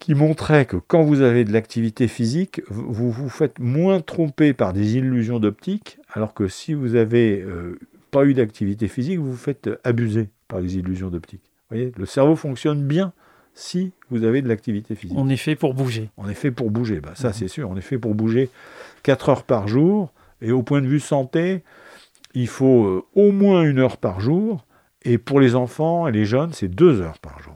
qui montraient que quand vous avez de l'activité physique, vous vous faites moins tromper par des illusions d'optique, alors que si vous n'avez euh, pas eu d'activité physique, vous vous faites abuser par les illusions d'optique. Vous voyez, le cerveau fonctionne bien si vous avez de l'activité physique. On est fait pour bouger. On est fait pour bouger, bah, ça mhm. c'est sûr. On est fait pour bouger 4 heures par jour. Et au point de vue santé, il faut euh, au moins une heure par jour. Et pour les enfants et les jeunes, c'est 2 heures par jour.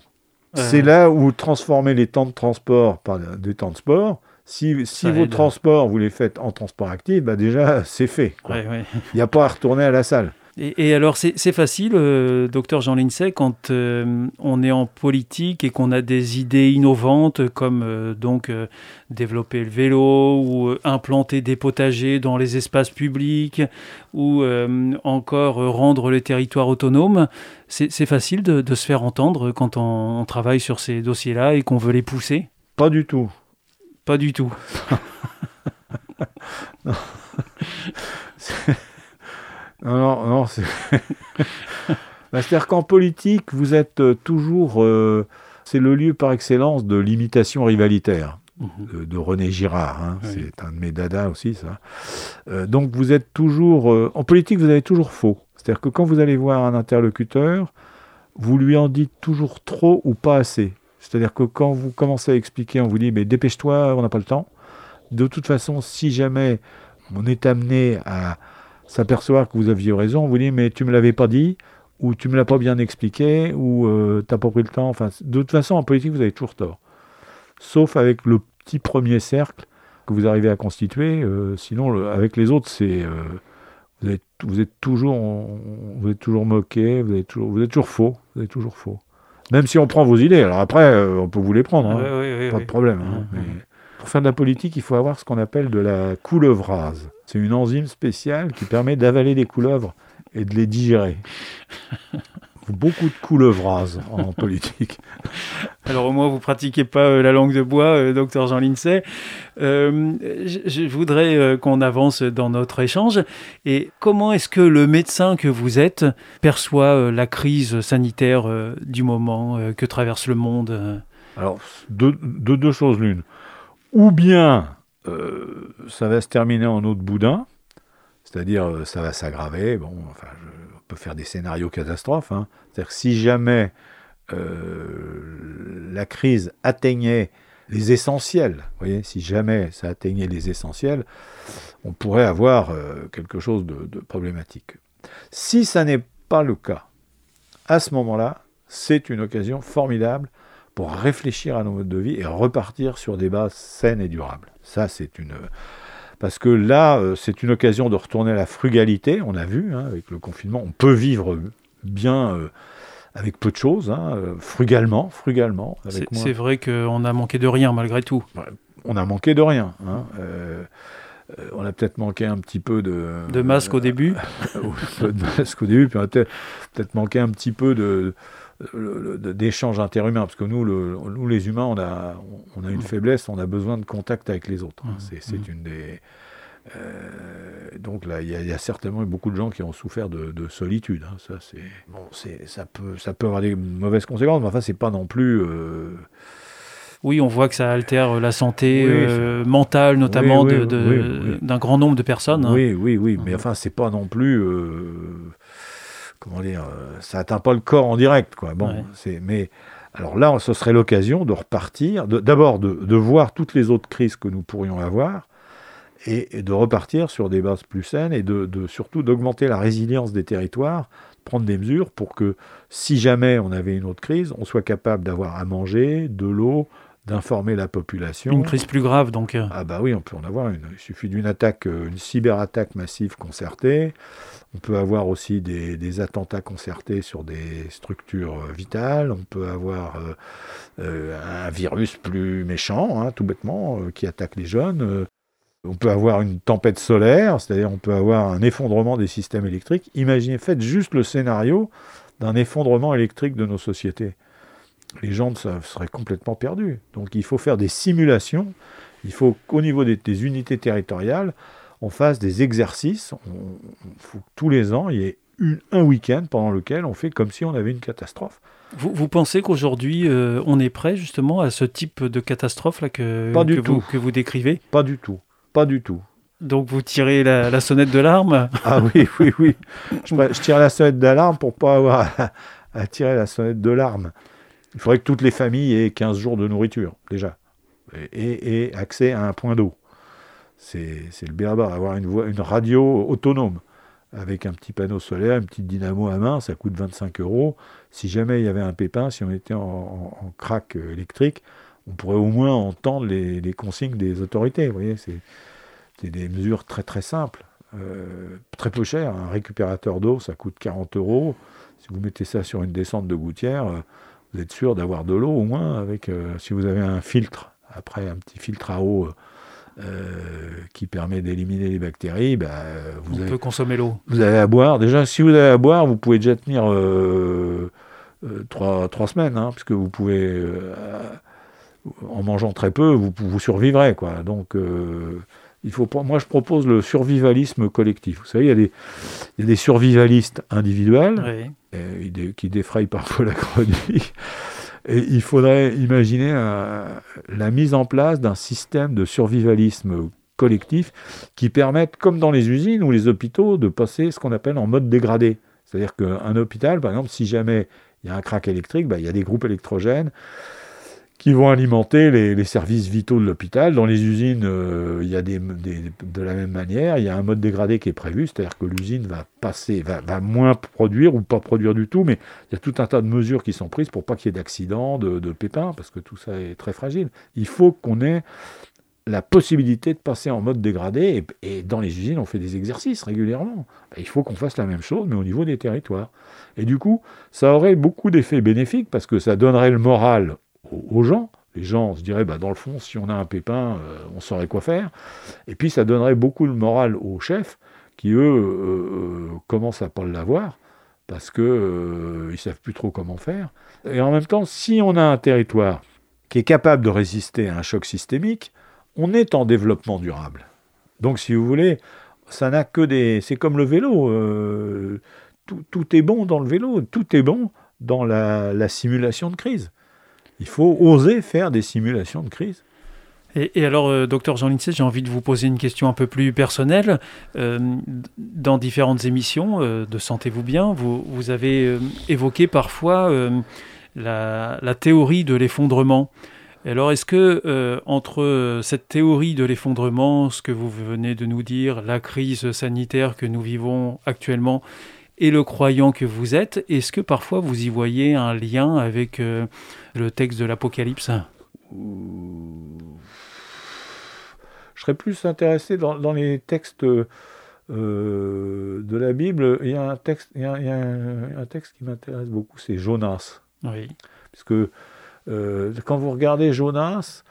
C'est là où transformer les temps de transport par des temps de sport. Si, si vos transports, vous les faites en transport actif, bah déjà, c'est fait. Il n'y a pas à retourner à la salle. Et, alors, c'est facile, euh, docteur Jean Lincey, quand euh, on est en politique et qu'on a des idées innovantes comme euh, donc développer le vélo ou implanter des potagers dans les espaces publics ou encore rendre le territoire autonome. C'est facile de, se faire entendre quand on, on travaille sur ces dossiers-là et qu'on veut les pousser? Pas du tout. Pas du tout. non. Non, non, c'est. Bah, c'est-à-dire qu'en politique, vous êtes euh, toujours. Euh, c'est le lieu par excellence de l'imitation rivalitaire. Mhm. De, René Girard, hein. c'est un de mes dadas aussi, ça. Euh, donc vous êtes toujours. en politique, vous avez toujours faux. C'est-à-dire que quand vous allez voir un interlocuteur, vous lui en dites toujours trop ou pas assez. C'est-à-dire que quand vous commencez à expliquer, on vous dit mais dépêche-toi, on n'a pas le temps. De toute façon, si jamais on est amené à, s'apercevoir que vous aviez raison, vous dit mais tu me l'avais pas dit, ou tu me l'as pas bien expliqué, ou euh, tu n'as pas pris le temps. Enfin, de toute façon, en politique, vous avez toujours tort. Sauf avec le petit premier cercle que vous arrivez à constituer. Euh, sinon, avec les autres, c'est euh, vous, êtes, vous, êtes toujours, vous êtes toujours moqué, vous êtes toujours, vous êtes toujours faux, vous êtes toujours faux. Même si on prend vos idées, alors après, on peut vous les prendre, hein. pas de problème. Hein, pour faire de la politique, il faut avoir ce qu'on appelle de la coulevrase. C'est une enzyme spéciale qui permet d'avaler des couleuvres et de les digérer. Beaucoup de coulevrase en politique. Alors au moins vous pratiquez pas euh, la langue de bois, euh, docteur Jean Lincey. Euh, je, voudrais qu'on avance dans notre échange. Et comment est-ce que le médecin que vous êtes perçoit la crise sanitaire du moment que traverse le monde Alors de deux choses l'une ou bien euh, ça va se terminer en eau de boudin, c'est-à-dire euh, ça va s'aggraver. On peut faire des scénarios catastrophes. Hein. C'est-à-dire si jamais euh, la crise atteignait les essentiels, voyez, si jamais ça atteignait les essentiels, on pourrait avoir quelque chose de problématique. Si ça n'est pas le cas, à ce moment-là, c'est une occasion formidable pour réfléchir à nos modes de vie et repartir sur des bases saines et durables. Ça, c'est une. Parce que là, euh, c'est une occasion de retourner à la frugalité. On a vu, hein, avec le confinement, on peut vivre bien euh, avec peu de choses, hein, euh, frugalement, frugalement. C'est vrai qu'on a manqué de rien malgré tout. On a manqué de rien. Hein, on a peut-être manqué un petit peu de... De masque au début De masque au début, puis on a peut-être manqué un petit peu de, d'échanges interhumains, parce que nous, nous, les humains, on a, on a une mm. faiblesse, on a besoin de contact avec les autres. Hein. Mm. C'est mm. une des... Euh, donc là, il y, a certainement beaucoup de gens qui ont souffert de, solitude. Hein. Ça, c'est bon, ça peut, ça peut avoir des mauvaises conséquences, mais enfin, c'est pas non plus. Euh, oui, on voit que ça altère la santé euh, mentale, notamment d'un grand nombre de personnes. Hein. Oui, oui, oui, mais enfin, c'est pas non plus comment dire, euh, ça atteint pas le corps en direct, quoi. Bon, c'est, mais alors là, ce serait l'occasion de repartir, d'abord de, voir toutes les autres crises que nous pourrions avoir, et, de repartir sur des bases plus saines et de, surtout d'augmenter la résilience des territoires, prendre des mesures pour que si jamais on avait une autre crise, on soit capable d'avoir à manger, de l'eau, d'informer la population. Une crise plus grave, donc. Euh. Ah bah oui, on peut en avoir une. Il suffit d'une attaque, euh, une cyberattaque massive concertée. On peut avoir aussi des, attentats concertés sur des structures euh, vitales. On peut avoir un virus plus méchant, hein, tout bêtement, qui attaque les jeunes. On peut avoir une tempête solaire, c'est-à-dire on peut avoir un effondrement des systèmes électriques. Imaginez, faites juste le scénario d'un effondrement électrique de nos sociétés. Les gens seraient complètement perdus. Donc il faut faire des simulations. Il faut qu'au niveau des, unités territoriales, on fasse des exercices. Il faut que tous les ans, il y ait un week-end pendant lequel on fait comme si on avait une catastrophe. Vous, pensez qu'aujourd'hui, euh, on est prêt justement à ce type de catastrophe là que, Vous, que vous décrivez? Pas du tout. Pas du tout. Donc vous tirez la, sonnette de l'alarme Ah oui, oui, oui. Je, tire la sonnette d'alarme pour pas avoir à, tirer la sonnette de l'alarme. Il faudrait que toutes les familles aient 15 jours de nourriture, déjà, et, accès à un point d'eau. C'est le béaba, avoir une, une radio autonome avec un petit panneau solaire, un petit dynamo à main, ça coûte 25 euros. Si jamais il y avait un pépin, si on était en, crack électrique, on pourrait au moins entendre les, consignes des autorités. Vous voyez, c'est des mesures très très simples, euh, très peu chères. Un récupérateur d'eau, ça coûte 40 euros. Si vous mettez ça sur une descente de gouttière, euh, vous êtes sûr d'avoir de l'eau au moins. Avec, euh, si vous avez un filtre, après un petit filtre à eau qui permet d'éliminer les bactéries, bah, vous On peut consommer l'eau. Vous avez à boire. Déjà, si vous avez à boire, vous pouvez déjà tenir trois, trois, semaines, hein, puisque vous pouvez en mangeant très peu, vous, vous survivrez. Quoi. Donc, il faut, moi, je propose le survivalisme collectif. Vous savez, il y a des, il y a des survivalistes individuels qui défrayent parfois la chronique. Il faudrait imaginer la mise en place d'un système de survivalisme collectif qui permette, comme dans les usines ou les hôpitaux, de passer ce qu'on appelle en mode dégradé. C'est-à-dire qu'un hôpital, par exemple, si jamais il y a un crack électrique, bah, il y a des groupes électrogènes qui vont alimenter les, services vitaux de l'hôpital. Dans les usines, euh, il y a des, de la même manière, il y a un mode dégradé qui est prévu, c'est-à-dire que l'usine va passer, va, moins produire ou pas produire du tout, mais il y a tout un tas de mesures qui sont prises pour pas qu'il y ait d'accidents, de, pépins, parce que tout ça est très fragile. Il faut qu'on ait la possibilité de passer en mode dégradé, et, dans les usines, on fait des exercices régulièrement. Il faut qu'on fasse la même chose, mais au niveau des territoires. Et du coup, ça aurait beaucoup d'effets bénéfiques, parce que ça donnerait le moral aux, gens. Les gens se diraient, bah, dans le fond, si on a un pépin, euh, on saurait quoi faire. Et puis ça donnerait beaucoup de morale aux chefs, qui eux euh, euh, commencent à pas l'avoir, parce qu'ils ne savent plus trop comment faire. Et en même temps, si on a un territoire qui est capable de résister à un choc systémique, on est en développement durable. Donc si vous voulez, ça n'a que des... C'est comme le vélo. tout, est bon dans le vélo, tout est bon dans la simulation de crise. Il faut oser faire des simulations de crise. Et, alors, euh, docteur Jean Lincey, j'ai envie de vous poser une question un peu plus personnelle. Euh, dans différentes émissions euh, de Sentez-vous bien, vous, avez évoqué parfois la, la, théorie de l'effondrement. Alors, est-ce que entre cette théorie de l'effondrement, ce que vous venez de nous dire, la crise sanitaire que nous vivons actuellement, et le croyant que vous êtes, est-ce que parfois vous y voyez un lien avec le texte de l'Apocalypse? Je serais plus intéressé dans, les textes euh, de la Bible. Il y a un texte, il y a, un, texte qui m'intéresse beaucoup, c'est Jonas. Oui. Parce que euh, quand vous regardez Jonas,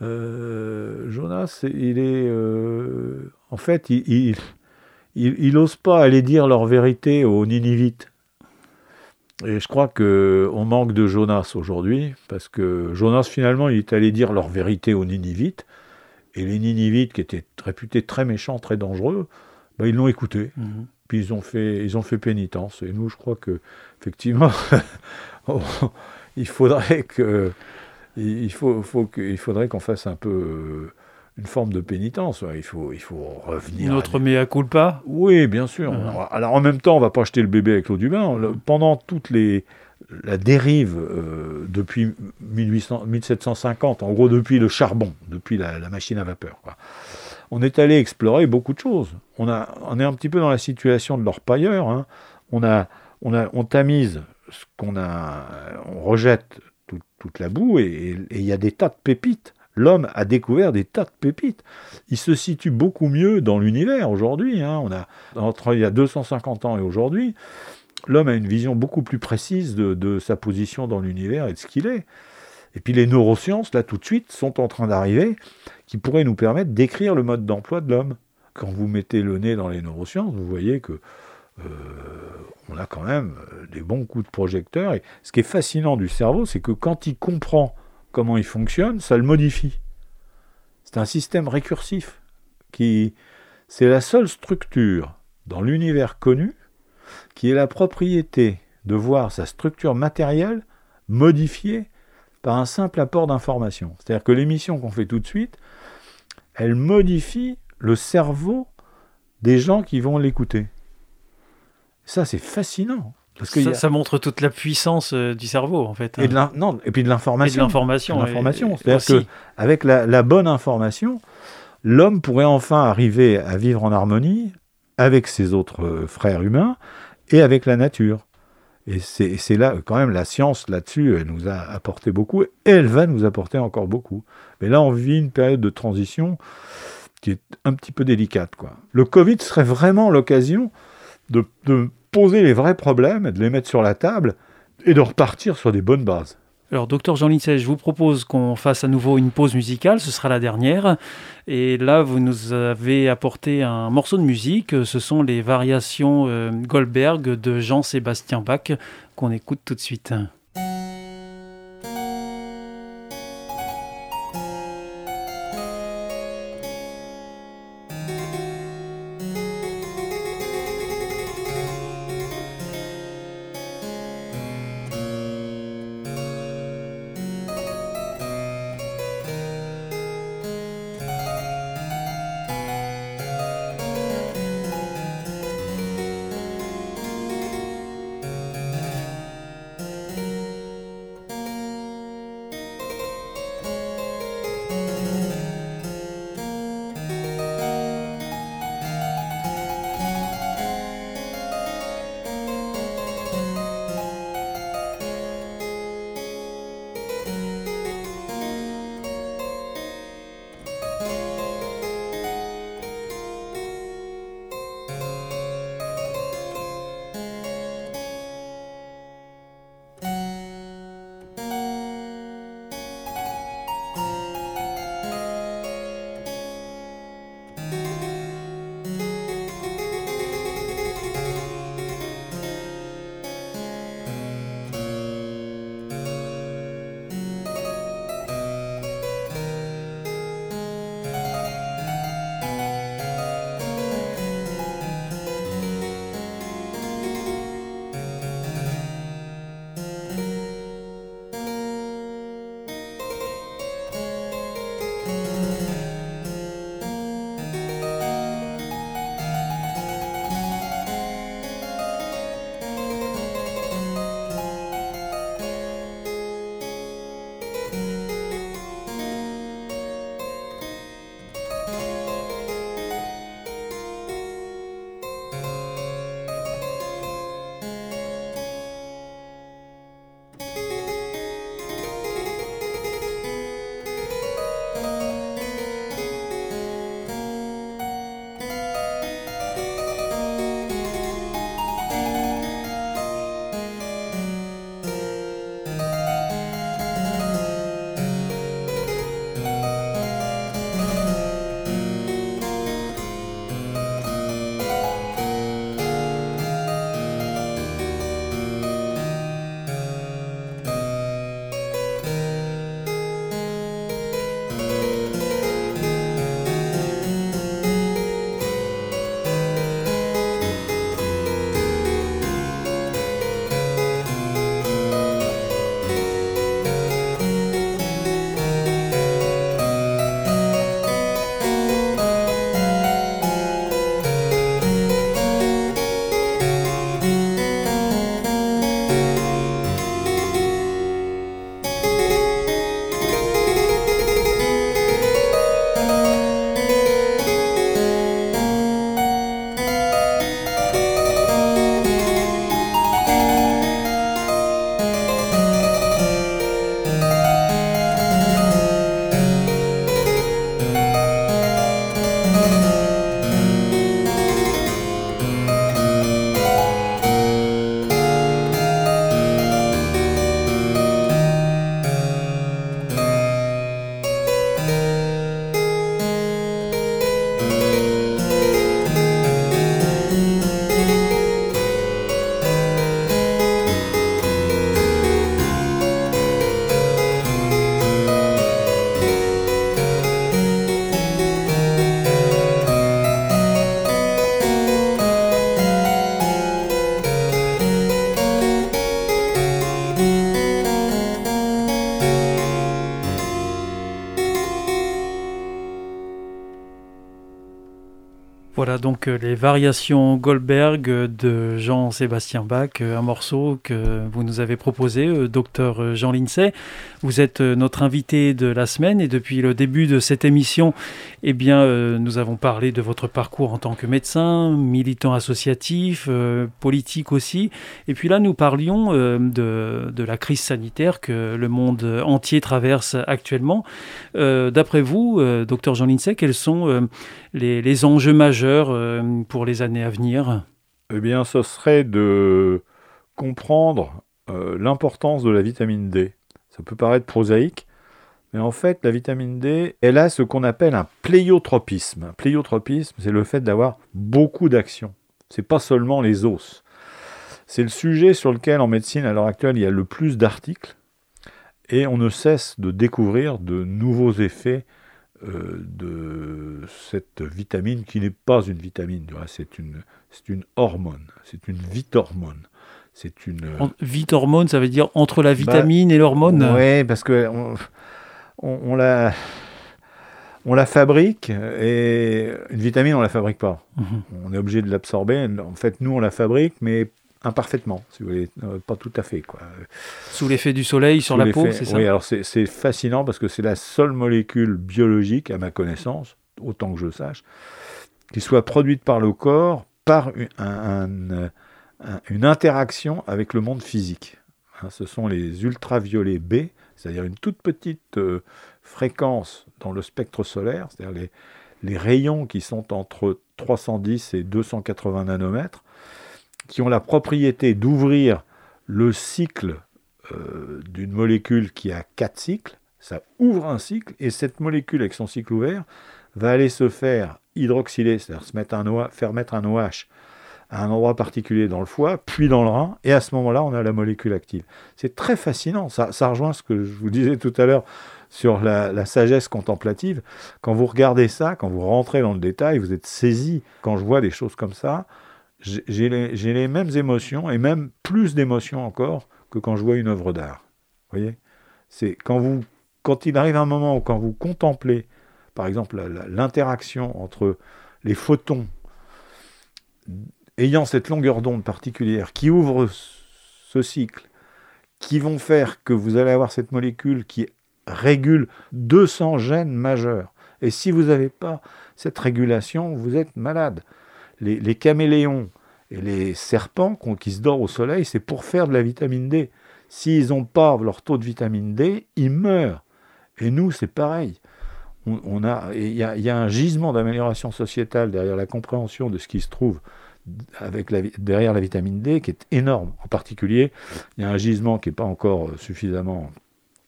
Jonas, il est. en fait, il il n'ose pas aller dire leur vérité aux Ninivites. Et je crois qu'on manque de Jonas aujourd'hui, parce que Jonas, finalement, il est allé dire leur vérité aux Ninivites, et les Ninivites, qui étaient réputés très méchants, très dangereux, ben, ils l'ont écouté. Mhm. Puis ils ont, fait, ils ont fait pénitence. Et nous, je crois que, effectivement, il faudrait que. Il, faut, faut il faudrait qu'on fasse un peu une forme de pénitence. Il faut, il faut revenir. Notre mea culpa Oui, bien sûr. Alors, en même temps, on va pas jeter le bébé avec l'eau du bain. pendant toute les, la dérive euh, depuis 1800, 1750, en gros depuis le charbon, depuis la, machine à vapeur, on est allé explorer beaucoup de choses. On, a, on est un petit peu dans la situation de l'orpailleur. Hein. On, a, on, a, on tamise ce qu'on a, on rejette toute la boue et il y a des tas de pépites l'homme a découvert des tas de pépites. Il se situe beaucoup mieux dans l'univers aujourd'hui. Hein. On a, entre il y a 250 ans et aujourd'hui, l'homme a une vision beaucoup plus précise de, sa position dans l'univers et de ce qu'il est. Et puis les neurosciences, là tout de suite, sont en train d'arriver, qui pourrait nous permettre d'écrire le mode d'emploi de l'homme. Quand vous mettez le nez dans les neurosciences, vous voyez que euh, on a quand même euh, des bons coups de projecteur. Et ce qui est fascinant du cerveau, c'est que quand il comprend comment il fonctionne, ça le modifie. C'est un système récursif qui, c'est la seule structure dans l'univers connu qui est la propriété de voir sa structure matérielle modifiée par un simple apport d'information. C'est-à-dire que l'émission qu'on fait tout de suite, elle modifie le cerveau des gens qui vont l'écouter. Ça, c'est fascinant. Parce que ça, montre toute la puissance euh, du cerveau, en fait. Et, de non, et puis de l'information. Et de l'information. C'est-à-dire qu'avec la, la bonne information, l'homme pourrait enfin arriver à vivre en harmonie avec ses autres euh, frères humains et avec la nature. Et c'est là, quand même, la science là-dessus, elle nous a apporté beaucoup, et elle va nous apporter encore beaucoup. Mais là, on vit une période de transition qui est un petit peu délicate. Quoi. Le Covid serait vraiment l'occasion de, de poser les vrais problèmes, de les mettre sur la table, et de repartir sur des bonnes bases. Alors, docteur Jean Lincey, je vous propose qu'on fasse à nouveau une pause musicale, ce sera la dernière. Et là, vous nous avez apporté un morceau de musique, ce sont les variations euh, Goldberg de Jean-Sébastien Bach qu'on écoute tout de suite. Voilà donc euh, les variations Goldberg de Jean-Sébastien Bach, euh, un morceau que vous nous avez proposé, euh, docteur Jean Lincey. Vous êtes notre invité de la semaine et depuis le début de cette émission, eh bien, nous avons parlé de votre parcours en tant que médecin, militant associatif, politique aussi. Et puis là, nous parlions de, de, la crise sanitaire que le monde entier traverse actuellement. D'après vous, docteur Jean Lincey, quels sont les, enjeux majeurs euh, pour les années à venir? Eh bien, ce serait de comprendre euh, l'importance de la vitamine D. Ça peut paraître prosaïque, mais en fait, la vitamine D, elle a ce qu'on appelle un pléiotropisme. Un pléiotropisme, c'est le fait d'avoir beaucoup d'actions. C'est pas seulement les os. C'est le sujet sur lequel, en médecine, à l'heure actuelle, il y a le plus d'articles, et on ne cesse de découvrir de nouveaux effets euh, de cette vitamine qui n'est pas une vitamine, c'est une, une hormone, c'est une vitormone. C'est une vitormone, ça veut dire entre la vitamine bah, et l'hormone? Oui, parce que on, la on la fabrique et une vitamine on la fabrique pas. Mhm. On est obligé de l'absorber. En fait, nous on la fabrique, mais imparfaitement, si vous voulez, euh, pas tout à fait. Quoi. Sous l'effet du soleil sur la peau, c'est ça Oui, alors c'est fascinant parce que c'est la seule molécule biologique, à ma connaissance, autant que je sache, qui soit produite par le corps par une, une interaction avec le monde physique. Hein, ce sont les ultraviolets B, c'est-à-dire une toute petite euh, fréquence dans le spectre solaire, c'est-à-dire les, rayons qui sont entre 310 et 280 nanomètres, qui ont la propriété d'ouvrir le cycle euh, d'une molécule qui a quatre cycles. Ça ouvre un cycle et cette molécule avec son cycle ouvert va aller se faire hydroxyler, c'est-à-dire se mettre un faire mettre un OH à un endroit particulier dans le foie, puis dans le rein, et à ce moment-là, on a la molécule active. C'est très fascinant, ça, ça, rejoint ce que je vous disais tout à l'heure sur la, sagesse contemplative. Quand vous regardez ça, quand vous rentrez dans le détail, vous êtes saisi. Quand je vois des choses comme ça, j'ai les, mêmes émotions et même plus d'émotions encore que quand je vois une œuvre d'art. voyez? C'est quand vous quand il arrive un moment où quand vous contemplez par exemple l'interaction entre les photons ayant cette longueur d'onde particulière qui ouvre ce cycle qui vont faire que vous allez avoir cette molécule qui régule 200 gènes majeurs. Et si vous n'avez pas cette régulation, vous êtes malade les, caméléons et les serpents qui se dorment au soleil, c'est pour faire de la vitamine D. S'ils n'ont pas leur taux de vitamine D, ils meurent. Et nous, c'est pareil. On, a, il y, a un gisement d'amélioration sociétale derrière la compréhension de ce qui se trouve avec derrière la vitamine D qui est énorme. En particulier, il y a un gisement qui n'est pas encore suffisamment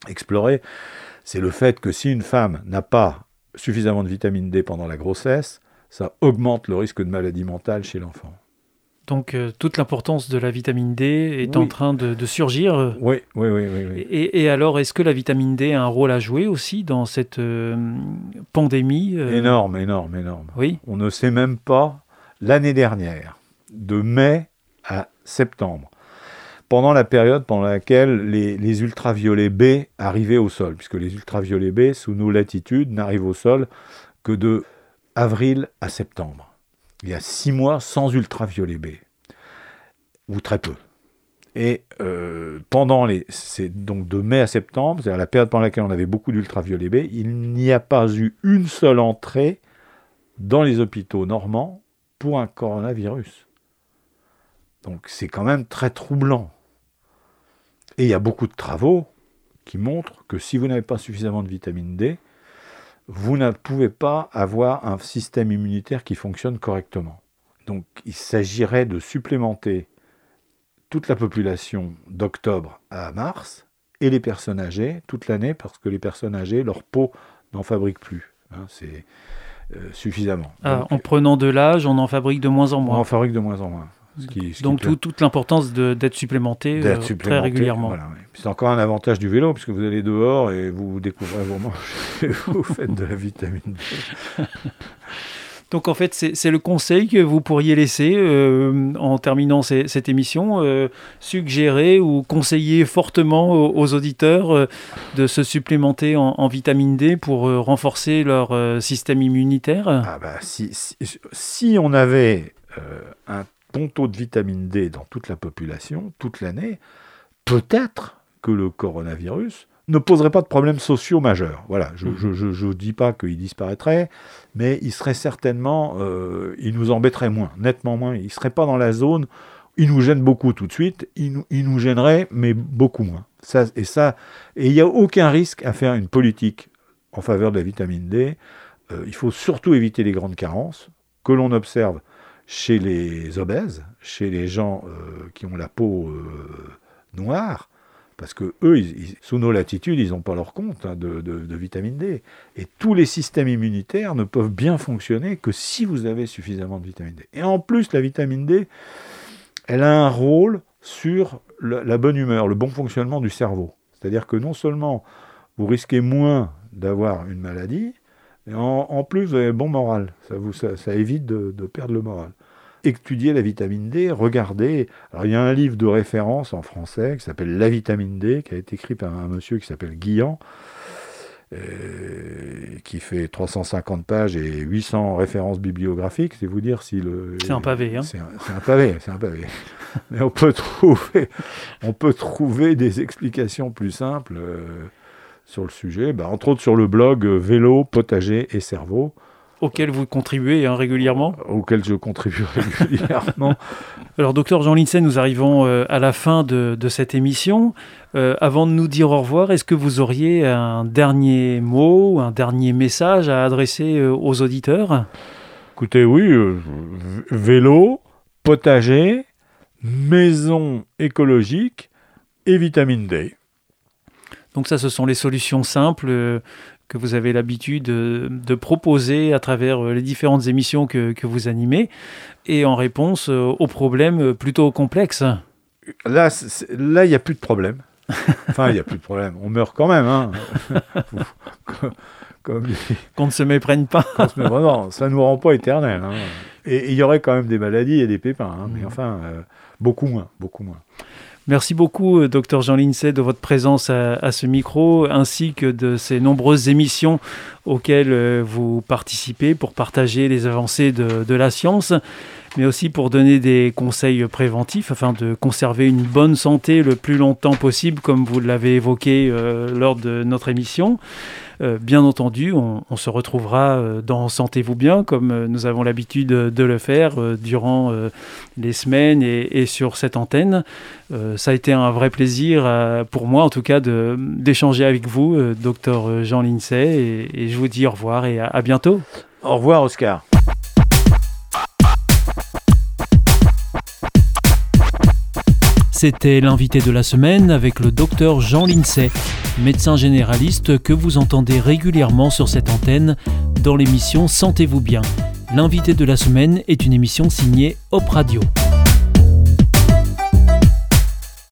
exploré. C'est le fait que si une femme n'a pas suffisamment de vitamine D pendant la grossesse, ça augmente le risque de maladie mentale chez l'enfant. Donc euh, toute l'importance de la vitamine D est en train de, surgir. Oui, oui, oui. oui, Et, alors, est-ce que la vitamine D a un rôle à jouer aussi dans cette euh, pandémie euh? Énorme, énorme, énorme. Oui. On ne sait même pas, l'année dernière, de mai à septembre, pendant la période pendant laquelle les, ultraviolets B arrivaient au sol, puisque les ultraviolets B, sous nos latitudes, n'arrivent au sol que de avril à septembre. Il y a six mois sans ultraviolet B, ou très peu. Et euh, pendant les, c'est donc de mai à septembre, c'est-à-dire la période pendant laquelle on avait beaucoup d'ultraviolet B, il n'y a pas eu une seule entrée dans les hôpitaux normands un coronavirus. Donc c'est quand même très troublant. Et il y a beaucoup de travaux qui montrent que si vous n'avez pas suffisamment de vitamine D, vous ne pouvez pas avoir un système immunitaire qui fonctionne correctement. Donc il s'agirait de supplémenter toute la population d'octobre à mars et les personnes âgées toute l'année parce que les personnes âgées, leur peau n'en fabrique plus. Hein, suffisamment. Ah, en prenant de l'âge, on en fabrique de moins en moins. On en fabrique de moins en moins. Donc toute l'importance d'être supplémenté, euh, très régulièrement. C'est encore un avantage du vélo, puisque vous allez dehors et vous découvrez vos manches et vous faites de la vitamine D. Donc en fait, c'est le conseil que vous pourriez laisser euh, en terminant cette émission, euh, suggérer ou conseiller fortement aux, auditeurs euh, de se supplémenter en, vitamine D pour renforcer leur système immunitaire? Ah bah, si, si, on avait un bon taux de vitamine D dans toute la population, toute l'année, peut-être que le coronavirus ne poserait pas de problèmes sociaux majeurs. Voilà, je ne mmh. dis pas qu'il disparaîtrait, mais il serait certainement, euh, il nous embêterait moins, nettement moins. Il ne serait pas dans la zone, il nous gêne beaucoup tout de suite, il nous, il nous gênerait, mais beaucoup moins. Ça, et ça, et il n'y a aucun risque à faire une politique en faveur de la vitamine D. Euh, il faut surtout éviter les grandes carences que l'on observe chez les obèses, chez les gens euh, qui ont la peau noire, parce que eux, sous nos latitudes, ils n'ont pas leur compte hein, de, vitamine D. Et tous les systèmes immunitaires ne peuvent bien fonctionner que si vous avez suffisamment de vitamine D. Et en plus, la vitamine D, elle a un rôle sur la, bonne humeur, le bon fonctionnement du cerveau. C'est-à-dire que non seulement vous risquez moins d'avoir une maladie, mais en, plus, vous avez bon moral. Ça, vous, ça, évite de perdre le moral étudier la vitamine D, regardez. Alors, il y a un livre de référence en français qui s'appelle La vitamine D, qui a été écrit par un monsieur qui s'appelle Guillan, euh, qui fait 350 pages et 800 références bibliographiques. C'est vous dire si le. C'est un pavé, hein C'est un, pavé, c'est un pavé. Mais on peut trouver, on peut trouver des explications plus simples. Euh, sur le sujet, bah, entre autres sur le blog euh, Vélo, Potager et Cerveau, auquel vous contribuez hein, régulièrement Auquel je contribue régulièrement. Alors, docteur Jean Lindsay, nous arrivons euh, à la fin de, cette émission. Euh, avant de nous dire au revoir, est-ce que vous auriez un dernier mot, un dernier message à adresser euh, aux auditeurs? Écoutez, oui, vélo, potager, maison écologique et vitamine D. Donc ça, ce sont les solutions simples que vous avez l'habitude de, proposer à travers euh, les différentes émissions que, vous animez, et en réponse euh, aux problèmes plutôt complexes. Là, là, il n'y a plus de problème. Enfin, il n'y a plus de problème. On meurt quand même. Hein. Qu'on ne se méprenne pas. non, ça ne nous rend pas éternel. Hein. Et il y aurait quand même des maladies et des pépins. Hein. Mais mmh. enfin, euh, beaucoup moins, beaucoup moins. Merci beaucoup, euh, docteur Jean Lincey, de votre présence à, ce micro, ainsi que de ces nombreuses émissions auxquelles euh, vous participez pour partager les avancées de, la science, mais aussi pour donner des conseils préventifs afin de conserver une bonne santé le plus longtemps possible, comme vous l'avez évoqué euh, lors de notre émission. Euh, bien entendu, on, se retrouvera euh, dans Sentez-vous bien, comme euh, nous avons l'habitude de le faire durant les semaines et, sur cette antenne. ça a été un vrai plaisir pour moi, en tout cas, d'échanger avec vous, docteur Jean Lincey, et, je vous dis au revoir et à bientôt. Au revoir, Oscar. C'était l'invité de la semaine avec le docteur Jean Lincey, médecin généraliste que vous entendez régulièrement sur cette antenne dans l'émission Sentez-vous bien. L'invité de la semaine est une émission signée Hop Radio.